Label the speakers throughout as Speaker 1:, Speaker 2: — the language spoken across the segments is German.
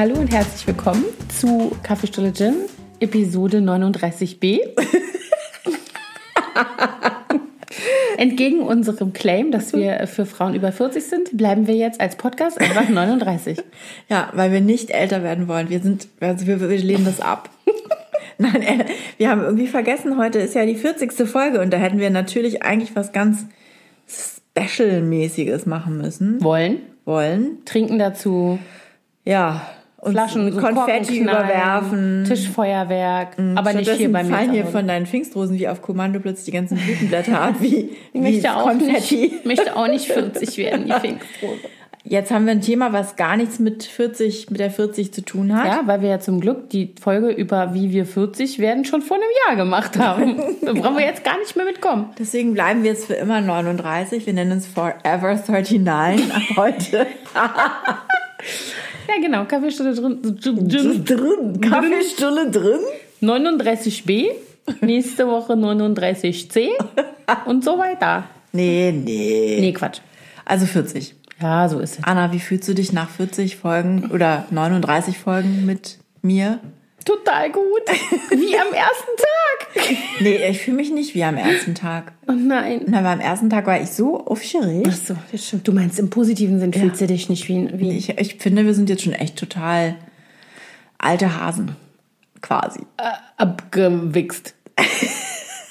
Speaker 1: Hallo und herzlich willkommen zu Kaffeestulle Gin, Episode 39b. Entgegen unserem Claim, dass wir für Frauen über 40 sind, bleiben wir jetzt als Podcast einfach 39.
Speaker 2: Ja, weil wir nicht älter werden wollen. Wir sind, also wir, wir lehnen das ab. Nein, äh, wir haben irgendwie vergessen, heute ist ja die 40. Folge und da hätten wir natürlich eigentlich was ganz Special-mäßiges machen müssen.
Speaker 1: Wollen,
Speaker 2: Wollen.
Speaker 1: trinken dazu,
Speaker 2: Ja. Und
Speaker 1: Flaschen, so
Speaker 2: Konfetti überwerfen.
Speaker 1: Tischfeuerwerk, aber nicht hier bei mir.
Speaker 2: fallen hier von deinen Pfingstrosen wie auf Kommando plötzlich die ganzen Blütenblätter ab, wie,
Speaker 1: Ich
Speaker 2: wie
Speaker 1: möchte auch,
Speaker 2: Konfetti.
Speaker 1: nicht, möchte auch nicht 40 werden, die Pfingstrose.
Speaker 2: Jetzt haben wir ein Thema, was gar nichts mit 40, mit der 40 zu tun hat.
Speaker 1: Ja, weil wir ja zum Glück die Folge über wie wir 40 werden schon vor einem Jahr gemacht haben. Da brauchen wir jetzt gar nicht mehr mitkommen.
Speaker 2: Deswegen bleiben wir jetzt für immer 39. Wir nennen uns Forever 39 ab heute.
Speaker 1: Ja, genau, Kaffeestunde drin.
Speaker 2: drin. Kaffeestulle drin.
Speaker 1: 39b, nächste Woche 39c und so weiter.
Speaker 2: Nee, nee.
Speaker 1: Nee, Quatsch.
Speaker 2: Also 40.
Speaker 1: Ja, so ist es.
Speaker 2: Anna, wie fühlst du dich nach 40 Folgen oder 39 Folgen mit mir?
Speaker 1: Total gut. Wie am ersten Tag.
Speaker 2: Nee, ich fühle mich nicht wie am ersten Tag.
Speaker 1: Oh nein.
Speaker 2: Na, aber am ersten Tag war ich so aufgeregt.
Speaker 1: Ach so, das stimmt. Du meinst, im positiven Sinn fühlst du dich nicht wie, wie
Speaker 2: Ich, ich finde, wir sind jetzt schon echt total alte Hasen. Quasi.
Speaker 1: abgewichst.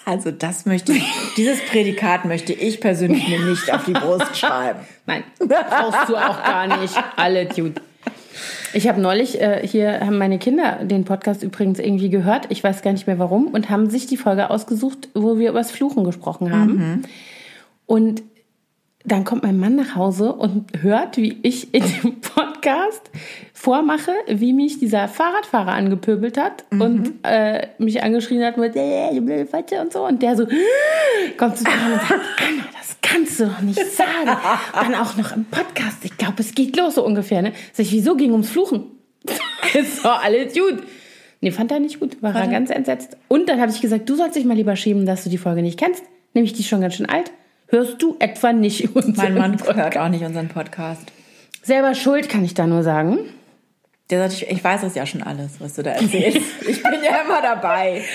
Speaker 2: Also das möchte ich, dieses Prädikat möchte ich persönlich mir nicht auf die Brust schreiben.
Speaker 1: Nein, brauchst du auch gar nicht. Alle gut. Ich habe neulich, äh, hier haben meine Kinder den Podcast übrigens irgendwie gehört, ich weiß gar nicht mehr warum, und haben sich die Folge ausgesucht, wo wir über das Fluchen gesprochen haben. Und dann kommt mein Mann nach Hause und hört, wie ich in dem Podcast vormache, wie mich dieser Fahrradfahrer angepöbelt hat und äh, mich angeschrien hat mit äh, du blöde Fatze und so. Und der so kommt zu mir und sagt, Anna, das kannst du doch nicht sagen. Dann auch noch im Podcast. Ich glaube, es geht los so ungefähr. Ne? Sag ich, wieso ging ums Fluchen? ist doch alles gut. Nee, fand er nicht gut. War er ganz entsetzt. Und dann habe ich gesagt, du sollst dich mal lieber schämen, dass du die Folge nicht kennst. Nämlich die ist schon ganz schön alt. Hörst du etwa nicht unseren
Speaker 2: Mein Mann
Speaker 1: Podcast?
Speaker 2: hört auch nicht unseren Podcast.
Speaker 1: Selber schuld, kann ich da nur sagen.
Speaker 2: Der sagt, ich, ich weiß das ja schon alles, was du da erzählst. Ich bin ja immer dabei.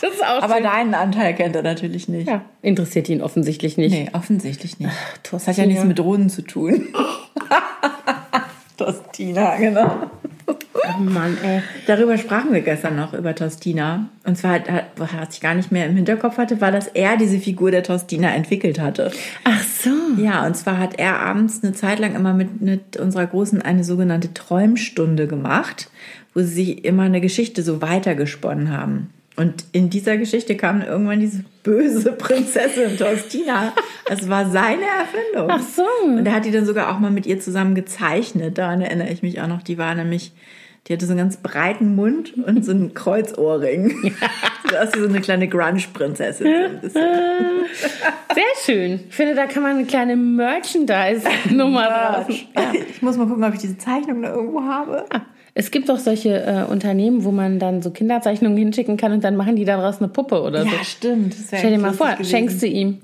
Speaker 1: Das ist auch
Speaker 2: Aber
Speaker 1: schön.
Speaker 2: deinen Anteil kennt er natürlich nicht.
Speaker 1: ja, interessiert ihn offensichtlich nicht.
Speaker 2: Nee, offensichtlich nicht. Das
Speaker 1: Tostina.
Speaker 2: hat ja nichts mit Drohnen zu tun. Tostina, genau.
Speaker 1: Oh Mann, ey.
Speaker 2: Darüber sprachen wir gestern noch, über Tostina. Und zwar, was ich gar nicht mehr im Hinterkopf hatte, war, dass er diese Figur der Tostina entwickelt hatte.
Speaker 1: Ach so.
Speaker 2: Ja, und zwar hat er abends eine Zeit lang immer mit, mit unserer Großen eine sogenannte Träumstunde gemacht, wo sie sich immer eine Geschichte so weitergesponnen haben. Und in dieser Geschichte kam irgendwann diese böse Prinzessin Tostina. Das war seine Erfindung.
Speaker 1: Ach so.
Speaker 2: Und er hat die dann sogar auch mal mit ihr zusammen gezeichnet. Daran erinnere ich mich auch noch. Die war nämlich, die hatte so einen ganz breiten Mund und so einen Kreuzohrring. so aus wie so eine kleine Grunge-Prinzessin. So.
Speaker 1: Sehr schön. Ich finde, da kann man eine kleine Merchandise-Nummer draus. Ja.
Speaker 2: Ich muss mal gucken, ob ich diese Zeichnung da irgendwo habe.
Speaker 1: Es gibt auch solche äh, Unternehmen, wo man dann so Kinderzeichnungen hinschicken kann und dann machen die daraus eine Puppe oder so.
Speaker 2: Ja, stimmt.
Speaker 1: Stell dir mal vor,
Speaker 2: gewesen.
Speaker 1: schenkst du ihm.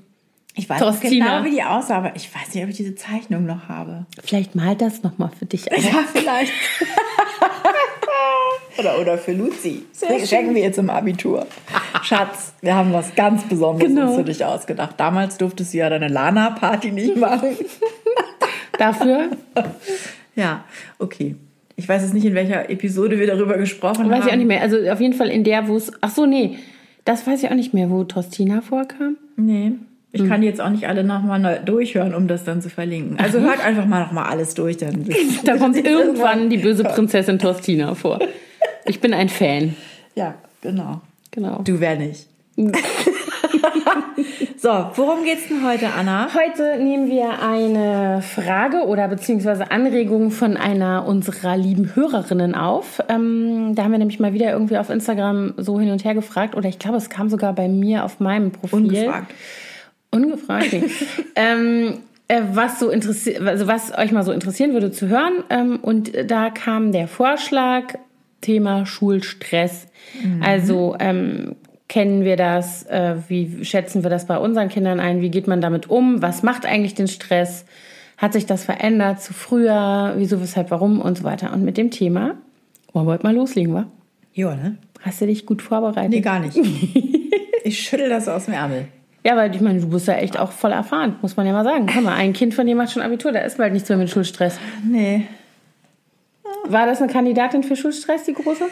Speaker 2: Ich weiß nicht genau, wie die aussah, aber ich weiß nicht, ob ich diese Zeichnung noch habe.
Speaker 1: Vielleicht malt das nochmal für dich. aus.
Speaker 2: Ja, vielleicht. oder, oder für Luzi. Das schenken wir ihr zum Abitur. Schatz, wir haben was ganz Besonderes
Speaker 1: Genau.
Speaker 2: für dich ausgedacht. Damals durftest du ja deine Lana-Party nicht machen.
Speaker 1: Dafür
Speaker 2: ja, okay. Ich weiß jetzt nicht, in welcher Episode wir darüber gesprochen
Speaker 1: weiß
Speaker 2: haben.
Speaker 1: ich auch nicht mehr. Also auf jeden Fall in der, wo es. Ach so, nee. Das weiß ich auch nicht mehr, wo Tostina vorkam.
Speaker 2: Nee. Ich kann die jetzt auch nicht alle nochmal durchhören, um das dann zu verlinken. Also hört einfach mal nochmal alles durch, dann.
Speaker 1: Da kommt irgendwann die böse Prinzessin Tostina vor. Ich bin ein Fan.
Speaker 2: Ja, genau.
Speaker 1: Genau.
Speaker 2: Du wär nicht. so, worum geht's denn heute, Anna?
Speaker 1: Heute nehmen wir eine Frage oder beziehungsweise Anregung von einer unserer lieben Hörerinnen auf. Ähm, da haben wir nämlich mal wieder irgendwie auf Instagram so hin und her gefragt oder ich glaube, es kam sogar bei mir auf meinem Profil.
Speaker 2: Ungefragt.
Speaker 1: Ungefragt. ähm, äh, was so interessiert, also was euch mal so interessieren würde zu hören. Ähm, und da kam der Vorschlag, Thema Schulstress. Also ähm, kennen wir das? Äh, wie schätzen wir das bei unseren Kindern ein? Wie geht man damit um? Was macht eigentlich den Stress? Hat sich das verändert zu früher? Wieso, weshalb, warum und so weiter. Und mit dem Thema wollen wir heute mal loslegen, wa?
Speaker 2: Ja, ne?
Speaker 1: Hast du dich gut vorbereitet?
Speaker 2: Nee, gar nicht. ich schüttel das aus dem Ärmel.
Speaker 1: Ja, weil ich meine, du bist ja echt auch voll erfahren, muss man ja mal sagen. Guck mal, ein Kind von dir macht schon Abitur, da ist bald nichts mehr mit Schulstress.
Speaker 2: Nee.
Speaker 1: War das eine Kandidatin für Schulstress, die große?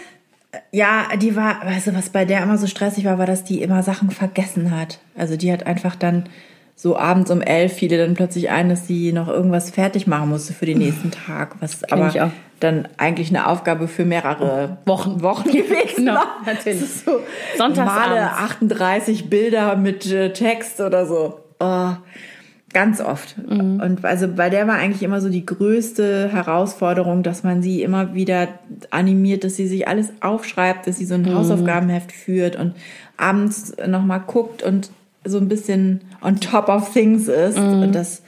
Speaker 2: Ja, die war, weißt du, was bei der immer so stressig war, war, dass die immer Sachen vergessen hat. Also die hat einfach dann so abends um elf fiel ihr dann plötzlich ein, dass sie noch irgendwas fertig machen musste für den nächsten Tag, was aber dann eigentlich eine Aufgabe für mehrere Wochen, Wochen gewesen
Speaker 1: Genau,
Speaker 2: war.
Speaker 1: natürlich.
Speaker 2: So
Speaker 1: Sonntagsabends.
Speaker 2: Male 38 Bilder mit äh, Text oder so. Oh, ganz oft.
Speaker 1: Mhm.
Speaker 2: Und also bei der war eigentlich immer so die größte Herausforderung, dass man sie immer wieder animiert, dass sie sich alles aufschreibt, dass sie so ein
Speaker 1: Mhm.
Speaker 2: Hausaufgabenheft führt und abends nochmal guckt und so ein bisschen on top of things ist.
Speaker 1: Mhm.
Speaker 2: Und das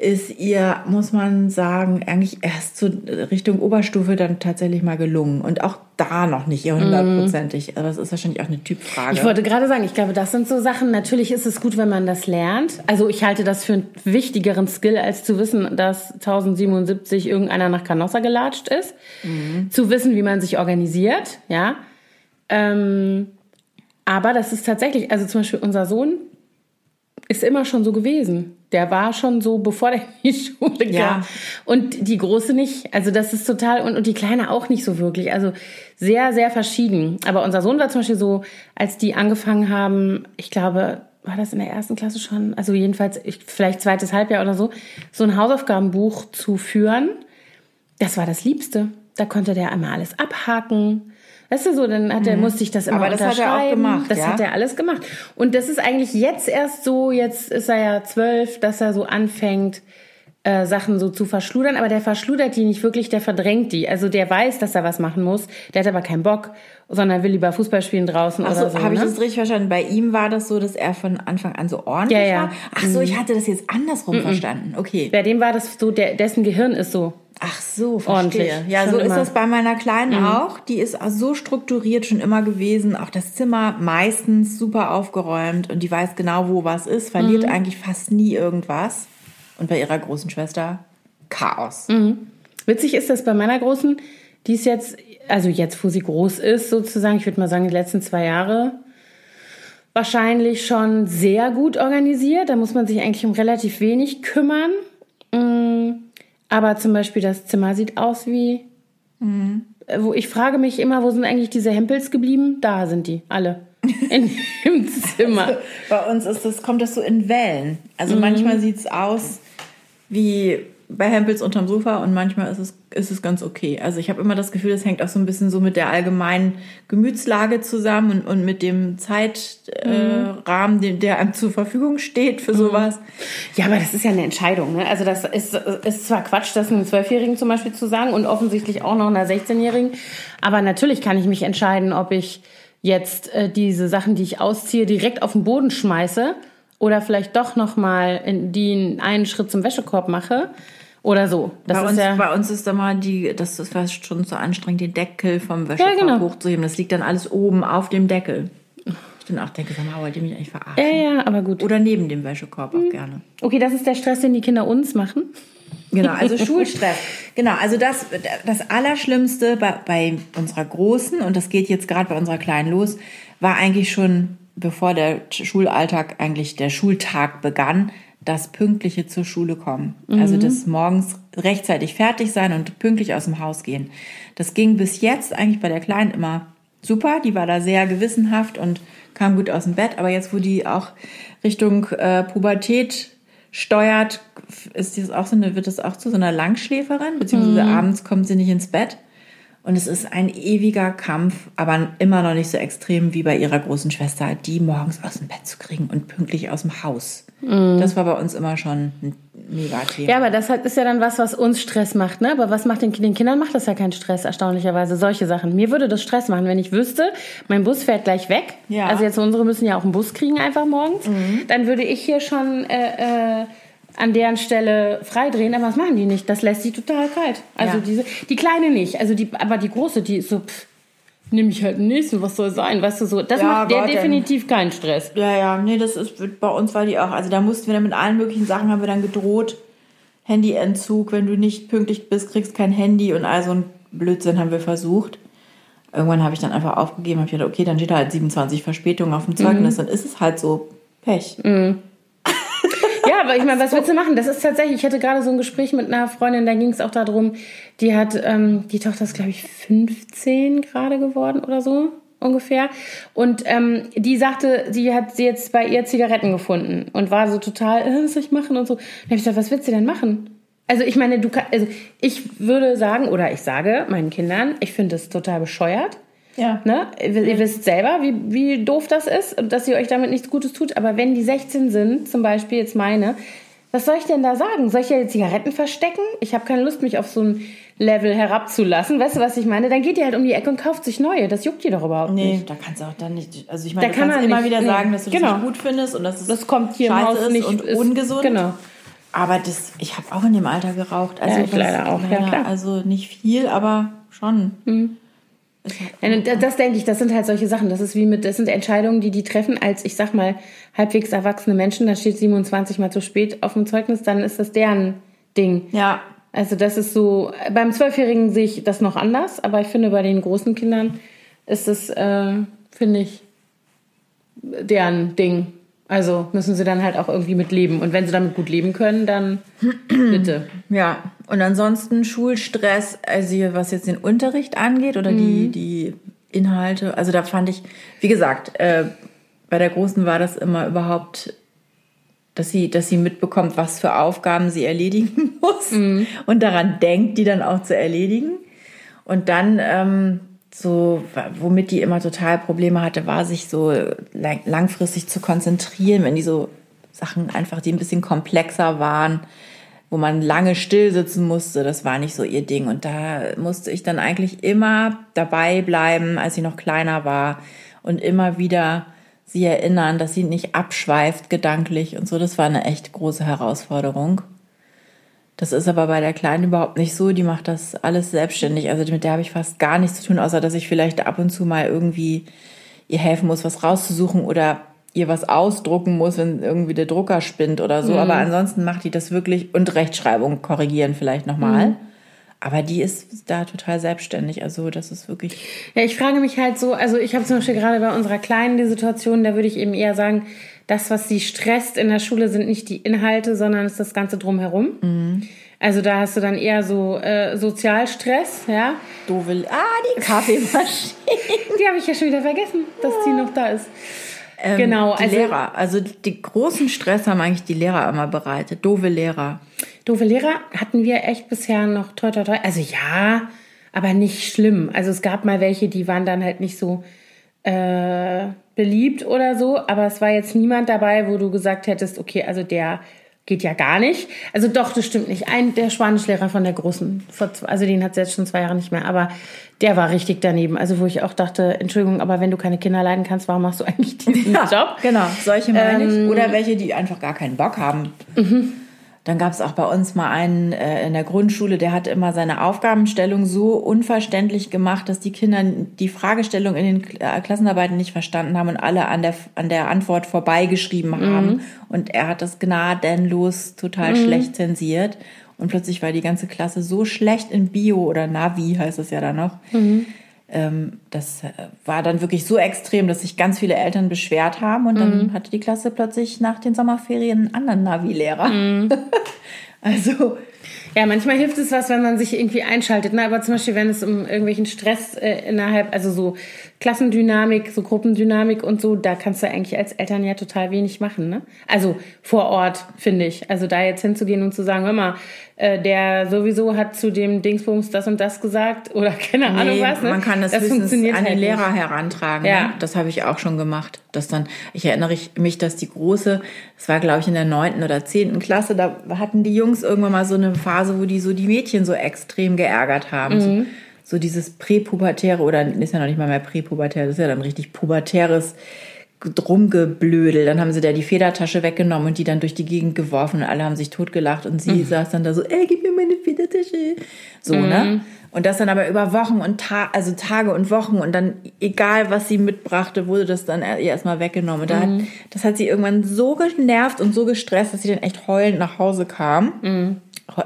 Speaker 2: ist ihr, muss man sagen, eigentlich erst so Richtung Oberstufe dann tatsächlich mal gelungen. Und auch da noch nicht hundertprozentig. Aber das ist wahrscheinlich auch eine Typfrage.
Speaker 1: Mhm. Ich wollte gerade sagen, ich glaube, das sind so Sachen. Natürlich ist es gut, wenn man das lernt. Also ich halte das für einen wichtigeren Skill, als zu wissen, dass 1077 irgendeiner nach Canossa gelatscht ist. Zu wissen, wie man sich organisiert, ja. Ähm, aber das ist tatsächlich, also zum Beispiel unser Sohn ist immer schon so gewesen. Der war schon so, bevor der in die Schule kam.
Speaker 2: Ja.
Speaker 1: Und die Große nicht. Also das ist total, und, und die Kleine auch nicht so wirklich. Also sehr, sehr verschieden. Aber unser Sohn war zum Beispiel so, als die angefangen haben, ich glaube, war das in der ersten Klasse schon, also jedenfalls ich, vielleicht zweites Halbjahr oder so, so ein Hausaufgabenbuch zu führen. Das war das Liebste. Da konnte der einmal alles abhaken. Weißt du so, dann hat er, musste ich das immer
Speaker 2: Mhm. Aber das hat er auch gemacht,
Speaker 1: Das
Speaker 2: ja?
Speaker 1: hat er alles gemacht. Und das ist eigentlich jetzt erst so, jetzt ist er ja zwölf, dass er so anfängt, äh, Sachen so zu verschludern. Aber der verschludert die nicht wirklich, der verdrängt die. Also der weiß, dass er was machen muss. Der hat aber keinen Bock, sondern will lieber Fußball spielen draußen
Speaker 2: Ach
Speaker 1: oder
Speaker 2: so,
Speaker 1: so.
Speaker 2: habe ich
Speaker 1: ne?
Speaker 2: das richtig verstanden? Bei ihm war das so, dass er von Anfang an so ordentlich
Speaker 1: Ja, ja.
Speaker 2: war? Ach so, ich hatte das jetzt andersrum verstanden. Okay.
Speaker 1: Bei dem war das so, der, dessen Gehirn ist so.
Speaker 2: Ach so,
Speaker 1: Ordentlich.
Speaker 2: verstehe. Ja,
Speaker 1: Schon
Speaker 2: so ist
Speaker 1: immer.
Speaker 2: das bei meiner Kleinen auch. Die ist so strukturiert schon immer gewesen. Auch das Zimmer meistens super aufgeräumt und die weiß genau, wo was ist, verliert eigentlich fast nie irgendwas. Und bei ihrer großen Schwester Chaos.
Speaker 1: Witzig ist das bei meiner Großen, die ist jetzt, also jetzt, wo sie groß ist, sozusagen, ich würde mal sagen, die letzten zwei Jahre, wahrscheinlich schon sehr gut organisiert. Da muss man sich eigentlich um relativ wenig kümmern. Mm, Aber zum Beispiel das Zimmer sieht aus wie. äh, Wo ich frage mich immer, wo sind eigentlich diese Hempels geblieben? Da sind die, alle. In, Im Zimmer.
Speaker 2: Bei uns ist das, kommt das so in Wellen. Also manchmal sieht es aus wie bei Hempels unterm Sofa und manchmal ist es, ist es ganz okay. Also ich habe immer das Gefühl, das hängt auch so ein bisschen so mit der allgemeinen Gemütslage zusammen und, und mit dem Zeitrahmen, äh, Rahmen, den, der einem zur Verfügung steht für sowas.
Speaker 1: Ja, aber das ist ja eine Entscheidung. Ne? Also das ist, ist zwar Quatsch, das einem Zwölfjährigen zum Beispiel zu sagen und offensichtlich auch noch einer 16-Jährigen. Aber natürlich kann ich mich entscheiden, ob ich jetzt äh, diese Sachen, die ich ausziehe, direkt auf den Boden schmeiße oder vielleicht doch noch mal in die einen Schritt zum Wäschekorb mache oder so. Das
Speaker 2: bei, uns,
Speaker 1: ja
Speaker 2: bei uns ist da mal die, das ist fast schon zu anstrengend, den Deckel vom Wäschekorb
Speaker 1: genau.
Speaker 2: hochzuheben. Das liegt dann alles oben auf dem Deckel. Ich dann auch denke, sag mal, wollt ihr mich eigentlich verarschen?
Speaker 1: ja, ja, aber gut.
Speaker 2: Oder neben dem Wäschekorb auch gerne.
Speaker 1: Okay, das ist der Stress, den die Kinder uns machen.
Speaker 2: Genau, also Schulstress. Genau, also das, das Allerschlimmste bei, bei unserer Großen, und das geht jetzt gerade bei unserer Kleinen los, war eigentlich schon, bevor der Schulalltag, eigentlich der Schultag begann, das pünktliche zur Schule kommen. Also das morgens rechtzeitig fertig sein und pünktlich aus dem Haus gehen. Das ging bis jetzt eigentlich bei der Kleinen immer super. Die war da sehr gewissenhaft und kam gut aus dem Bett. Aber jetzt, wo die auch Richtung äh, Pubertät steuert, ist das auch so eine, wird das auch zu so einer Langschläferin, beziehungsweise abends kommt sie nicht ins Bett. Und es ist ein ewiger Kampf, aber immer noch nicht so extrem wie bei ihrer großen Schwester, die morgens aus dem Bett zu kriegen und pünktlich aus dem Haus. Das war bei uns immer schon ein mega Thema.
Speaker 1: Ja, aber das ist ja dann was, was uns Stress macht, ne? Aber was macht den, den Kindern macht das ja keinen Stress, erstaunlicherweise. Solche Sachen. Mir würde das Stress machen, wenn ich wüsste, mein Bus fährt gleich weg.
Speaker 2: Ja.
Speaker 1: Also jetzt unsere müssen ja auch einen Bus kriegen einfach morgens. Dann würde ich hier schon äh, äh, an deren Stelle freidrehen, aber was machen die nicht? Das lässt sie total kalt. Also
Speaker 2: Ja.
Speaker 1: diese, die kleine nicht, also die, aber die große, die ist so, pff, nehme ich halt den nächsten, was soll sein, weißt du so. Das
Speaker 2: Ja,
Speaker 1: macht der definitiv keinen Stress.
Speaker 2: Ja, ja, nee, das ist bei uns war die auch. Also da mussten wir dann mit allen möglichen Sachen haben wir dann gedroht. Handyentzug, wenn du nicht pünktlich bist, kriegst kein Handy und all so ein Blödsinn haben wir versucht. Irgendwann habe ich dann einfach aufgegeben, habe gedacht, okay, dann steht da halt 27 Verspätungen auf dem Zeugnis, dann ist es halt so Pech.
Speaker 1: Ja, aber ich meine, was willst du machen? Das ist tatsächlich, ich hatte gerade so ein Gespräch mit einer Freundin, da ging es auch darum, die hat, ähm, die Tochter ist, glaube ich, 15 gerade geworden oder so ungefähr. Und ähm, die sagte, sie hat sie jetzt bei ihr Zigaretten gefunden und war so total, äh, was soll ich machen und so. Dann habe ich gesagt, was willst du denn machen? Also ich meine, du kann, also ich würde sagen, oder ich sage meinen Kindern, ich finde es total bescheuert.
Speaker 2: Ja.
Speaker 1: Ne? Ihr, ihr wisst selber, wie, wie doof das ist und dass ihr euch damit nichts Gutes tut. Aber wenn die 16 sind, zum Beispiel jetzt meine, was soll ich denn da sagen? Soll ich ja die Zigaretten verstecken? Ich habe keine Lust, mich auf so ein Level herabzulassen. Weißt du, was ich meine? Dann geht ihr halt um die Ecke und kauft sich neue. Das juckt ihr doch überhaupt
Speaker 2: Nee,
Speaker 1: nicht.
Speaker 2: da kannst du auch dann nicht. Also ich meine,
Speaker 1: Da
Speaker 2: du
Speaker 1: kann
Speaker 2: kannst
Speaker 1: man
Speaker 2: immer
Speaker 1: nicht,
Speaker 2: wieder
Speaker 1: nee.
Speaker 2: sagen, dass du das
Speaker 1: Genau.
Speaker 2: nicht gut findest und dass es
Speaker 1: Das kommt hier im
Speaker 2: scheiße
Speaker 1: Haus
Speaker 2: ist
Speaker 1: nicht-
Speaker 2: und
Speaker 1: ist-
Speaker 2: ungesund.
Speaker 1: genau.
Speaker 2: Aber das, ich habe auch in dem Alter geraucht. Also
Speaker 1: Ja, ich leider auch, ja, klar.
Speaker 2: Also nicht viel, aber schon.
Speaker 1: Und das, das denke ich, das sind halt solche Sachen. Das ist wie mit, das sind Entscheidungen, die die treffen als, ich sag mal, halbwegs erwachsene Menschen. Da steht 27 mal zu spät auf dem Zeugnis, dann ist das deren Ding.
Speaker 2: Ja,
Speaker 1: Also das ist so, beim Zwölfjährigen sehe ich das noch anders, aber ich finde, bei den großen Kindern ist es, äh, finde ich, deren Ding. Also müssen sie dann halt auch irgendwie mit leben. Und wenn sie damit gut leben können, dann bitte.
Speaker 2: ja. Und ansonsten Schulstress, also hier, was jetzt den Unterricht angeht oder die, die Inhalte. Also da fand ich, wie gesagt, äh, bei der Großen war das immer überhaupt, dass sie, dass sie mitbekommt, was für Aufgaben sie erledigen muss und daran denkt, die dann auch zu erledigen. Und dann ähm, so, womit die immer total Probleme hatte, war sich so langfristig zu konzentrieren, wenn die so Sachen einfach, die ein bisschen komplexer waren, wo man lange still sitzen musste, das war nicht so ihr Ding. Und da musste ich dann eigentlich immer dabei bleiben, als sie noch kleiner war und immer wieder sie erinnern, dass sie nicht abschweift gedanklich und so. Das war eine echt große Herausforderung. Das ist aber bei der Kleinen überhaupt nicht so. Die macht das alles selbstständig. Also mit der habe ich fast gar nichts zu tun, außer dass ich vielleicht ab und zu mal irgendwie ihr helfen muss, was rauszusuchen oder ihr was ausdrucken muss, wenn irgendwie der Drucker spinnt oder so. Aber ansonsten macht die das wirklich und Rechtschreibung korrigieren vielleicht nochmal. Aber die ist da total selbstständig. Also das ist wirklich.
Speaker 1: Ja, ich frage mich halt so, also ich habe zum Beispiel gerade bei unserer Kleinen die Situation, da würde ich eben eher sagen, das, was sie stresst in der Schule, sind nicht die Inhalte, sondern ist das Ganze drumherum. Also da hast du dann eher so äh, Sozialstress, ja.
Speaker 2: Doofe. Ah, die Kaffeemaschine.
Speaker 1: Die habe ich ja schon wieder vergessen, dass die noch da ist. genau,
Speaker 2: Ähm, Die
Speaker 1: also
Speaker 2: Lehrer. Also die großen Stress haben eigentlich die Lehrer immer bereitet. Doofe Lehrer.
Speaker 1: doofe Lehrer hatten wir echt bisher noch toi toi toi. Also ja, aber nicht schlimm. Also es gab mal welche, die waren dann halt nicht so äh, beliebt oder so, aber es war jetzt niemand dabei, wo du gesagt hättest, okay, also der geht ja gar nicht. Also doch, das stimmt nicht. Ein der Spanischlehrer von der großen, zwei- also den hat sie jetzt schon zwei Jahre nicht mehr, aber der war richtig daneben. Also wo ich auch dachte, Entschuldigung, aber wenn du keine Kinder leiden kannst, warum machst du eigentlich diesen Job?
Speaker 2: Genau, solche meine
Speaker 1: Ähm,
Speaker 2: ich. Oder welche, die einfach gar keinen Bock haben. Dann gab es auch bei uns mal einen äh, in der Grundschule, der hat immer seine Aufgabenstellung so unverständlich gemacht, dass die Kinder die Fragestellung in den Kl- äh, Klassenarbeiten nicht verstanden haben und alle an der, an der Antwort vorbeigeschrieben haben. Und er hat das gnadenlos total schlecht zensiert. Und plötzlich war die ganze Klasse so schlecht in Bio oder Navi heißt es ja dann noch. Ähm, das äh, war dann wirklich so extrem, dass sich ganz viele Eltern beschwert haben und dann hatte die Klasse plötzlich nach den Sommerferien einen anderen Navi-Lehrer. also
Speaker 1: Ja, manchmal hilft es was, wenn man sich irgendwie einschaltet. Ne? Aber zum Beispiel, wenn es um irgendwelchen Stress äh, innerhalb, also so Klassendynamik, so Gruppendynamik und so, da kannst du eigentlich als Eltern ja total wenig machen. Ne? Also vor Ort, finde ich. Also da jetzt hinzugehen und zu sagen, hör mal, äh, der sowieso hat zu dem Dingsbums das und das gesagt oder keine Ahnung
Speaker 2: nee,
Speaker 1: was. Ne?
Speaker 2: man kann das, höchstens an den
Speaker 1: halt
Speaker 2: Lehrer
Speaker 1: nicht.
Speaker 2: herantragen.
Speaker 1: Ja.
Speaker 2: Ne? Das habe ich auch schon gemacht. Dass dann, ich erinnere ich- mich, dass die große, das war glaube ich in der neunten oder zehnten Klasse, da hatten die Jungs irgendwann mal so eine Phase, wo die so die Mädchen so extrem geärgert haben.
Speaker 1: Mhm.
Speaker 2: So, so dieses präpubertäre oder ist ja noch nicht mal mehr präpubertär, das ist ja dann richtig pubertäres Rumgeblödel. Dann haben sie da die Federtasche weggenommen und die dann durch die Gegend geworfen und alle haben sich totgelacht und sie saß dann da so, ey, gib mir meine Federtasche. So, ne? Und das dann aber über Wochen und Ta also Tage und Wochen und dann, egal was sie mitbrachte, wurde das dann ihr erstmal weggenommen. Und da hat, das hat sie irgendwann so genervt und so gestresst, dass sie dann echt heulend nach Hause kam.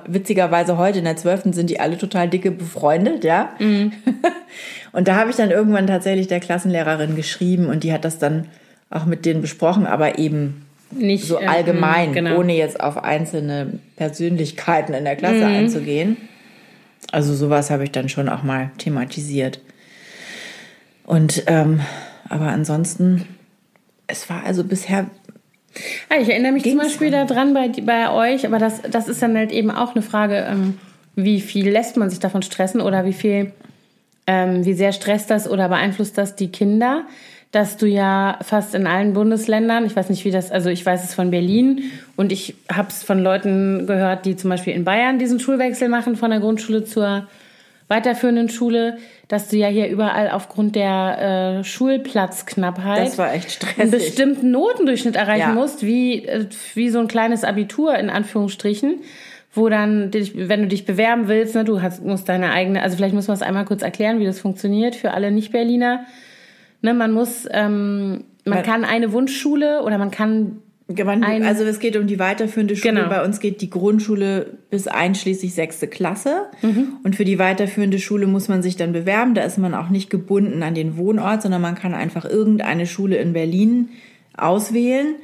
Speaker 2: Witzigerweise heute in der 12. sind die alle total dicke befreundet, ja. Mhm. und da habe ich dann irgendwann tatsächlich der Klassenlehrerin geschrieben und die hat das dann auch mit denen besprochen, aber eben nicht so allgemein, äh, genau. ohne jetzt auf einzelne Persönlichkeiten in der Klasse mhm. einzugehen. Also sowas habe ich dann schon auch mal thematisiert. Und ähm, aber ansonsten, es war also bisher
Speaker 1: ja, ich erinnere mich zum Beispiel daran bei, bei euch, aber das, das ist dann halt eben auch eine Frage, ähm, wie viel lässt man sich davon stressen oder wie viel, ähm, wie sehr stresst das oder beeinflusst das die Kinder, dass du ja fast in allen Bundesländern, ich weiß nicht wie das, also ich weiß es von Berlin und ich habe es von Leuten gehört, die zum Beispiel in Bayern diesen Schulwechsel machen von der Grundschule zur weiterführenden Schule, dass du ja hier überall aufgrund der äh, Schulplatzknappheit
Speaker 2: das war echt stressig.
Speaker 1: einen bestimmten Notendurchschnitt erreichen ja. musst, wie, äh, wie so ein kleines Abitur in Anführungsstrichen, wo dann, wenn du dich bewerben willst, ne, du hast, musst deine eigene, also vielleicht muss man es einmal kurz erklären, wie das funktioniert für alle Nicht-Berliner. Ne, man muss, ähm, man kann eine Wunschschule oder man kann
Speaker 2: also es geht um die weiterführende Schule. Genau. Bei uns geht die Grundschule bis einschließlich sechste Klasse. Mhm. Und für die weiterführende Schule muss man sich dann bewerben. Da ist man auch nicht gebunden an den Wohnort, sondern man kann einfach irgendeine Schule in Berlin auswählen.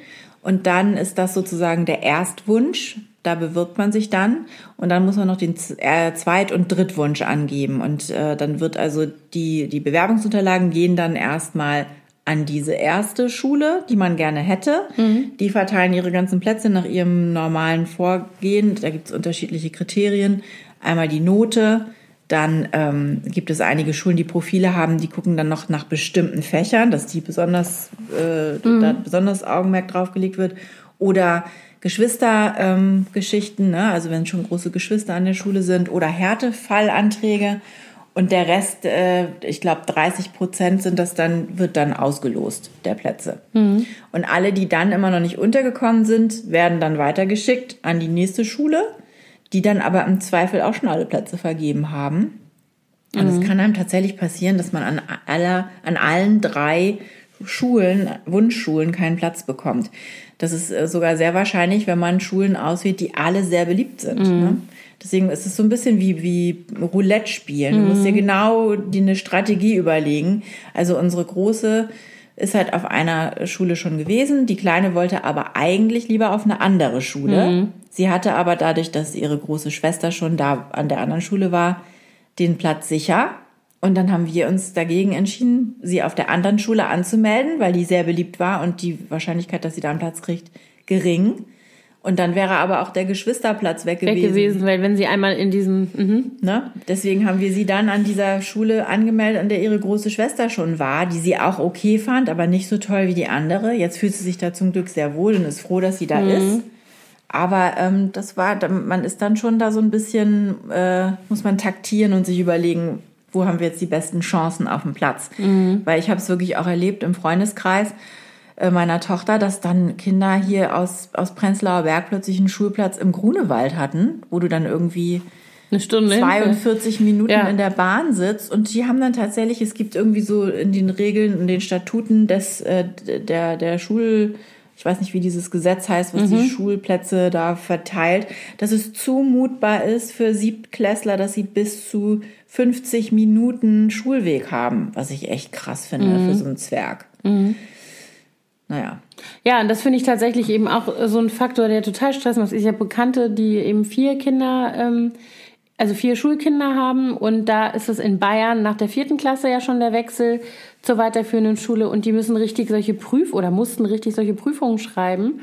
Speaker 2: Und dann ist das sozusagen der Erstwunsch. Da bewirbt man sich dann und dann muss man noch den äh, Zweit- und Drittwunsch angeben. Und äh, dann wird also die, die Bewerbungsunterlagen gehen dann erstmal an diese erste Schule, die man gerne hätte. Mhm. Die verteilen ihre ganzen Plätze nach ihrem normalen Vorgehen. Da gibt es unterschiedliche Kriterien. Einmal die Note, dann ähm, gibt es einige Schulen, die Profile haben, die gucken dann noch nach bestimmten Fächern, dass die besonders, äh, mhm. da besonders Augenmerk drauf gelegt wird. Oder Geschwistergeschichten, ähm, ne? also wenn schon große Geschwister an der Schule sind, oder Härtefallanträge. Und der Rest, äh, ich glaube 30 Prozent sind das dann, wird dann ausgelost, der Plätze. Mhm. Und alle, die dann immer noch nicht untergekommen sind, werden dann weitergeschickt an die nächste Schule, die dann aber im Zweifel auch schon alle Plätze vergeben haben. Und es mhm. kann einem tatsächlich passieren, dass man an, aller, an allen drei Schulen, Wunschschulen, keinen Platz bekommt. Das ist äh, sogar sehr wahrscheinlich, wenn man Schulen auswählt, die alle sehr beliebt sind. Mhm. Ne? Deswegen ist es so ein bisschen wie, wie Roulette spielen. Du musst dir mhm. genau die, eine Strategie überlegen. Also unsere große ist halt auf einer Schule schon gewesen. Die kleine wollte aber eigentlich lieber auf eine andere Schule. Mhm. Sie hatte aber dadurch, dass ihre große Schwester schon da an der anderen Schule war, den Platz sicher. Und dann haben wir uns dagegen entschieden, sie auf der anderen Schule anzumelden, weil die sehr beliebt war und die Wahrscheinlichkeit, dass sie da einen Platz kriegt, gering. Und dann wäre aber auch der Geschwisterplatz weg gewesen. Weg gewesen,
Speaker 1: weil wenn sie einmal in diesem... Mhm.
Speaker 2: Ne? Deswegen haben wir sie dann an dieser Schule angemeldet, an der ihre große Schwester schon war, die sie auch okay fand, aber nicht so toll wie die andere. Jetzt fühlt sie sich da zum Glück sehr wohl und ist froh, dass sie da mhm. ist. Aber ähm, das war, man ist dann schon da so ein bisschen, äh, muss man taktieren und sich überlegen, wo haben wir jetzt die besten Chancen auf dem Platz. Mhm. Weil ich habe es wirklich auch erlebt im Freundeskreis meiner Tochter, dass dann Kinder hier aus, aus Prenzlauer Berg plötzlich einen Schulplatz im Grunewald hatten, wo du dann irgendwie eine Stunde 42 hin. Minuten ja. in der Bahn sitzt und die haben dann tatsächlich, es gibt irgendwie so in den Regeln, in den Statuten des, äh, der, der Schul, ich weiß nicht, wie dieses Gesetz heißt, was mhm. die Schulplätze da verteilt, dass es zumutbar ist für Siebtklässler, dass sie bis zu 50 Minuten Schulweg haben, was ich echt krass finde mhm. für so einen Zwerg. Mhm naja.
Speaker 1: Ja, und das finde ich tatsächlich eben auch so ein Faktor, der total Stress macht. Ich habe Bekannte, die eben vier Kinder, ähm, also vier Schulkinder haben und da ist es in Bayern nach der vierten Klasse ja schon der Wechsel zur weiterführenden Schule und die müssen richtig solche Prüf- oder mussten richtig solche Prüfungen schreiben.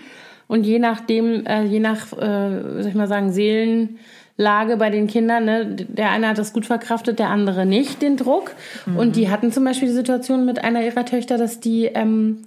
Speaker 1: Und je nachdem, äh, je nach, äh, soll ich mal sagen, Seelenlage bei den Kindern, ne, der eine hat das gut verkraftet, der andere nicht, den Druck. Mhm. Und die hatten zum Beispiel die Situation mit einer ihrer Töchter, dass die ähm,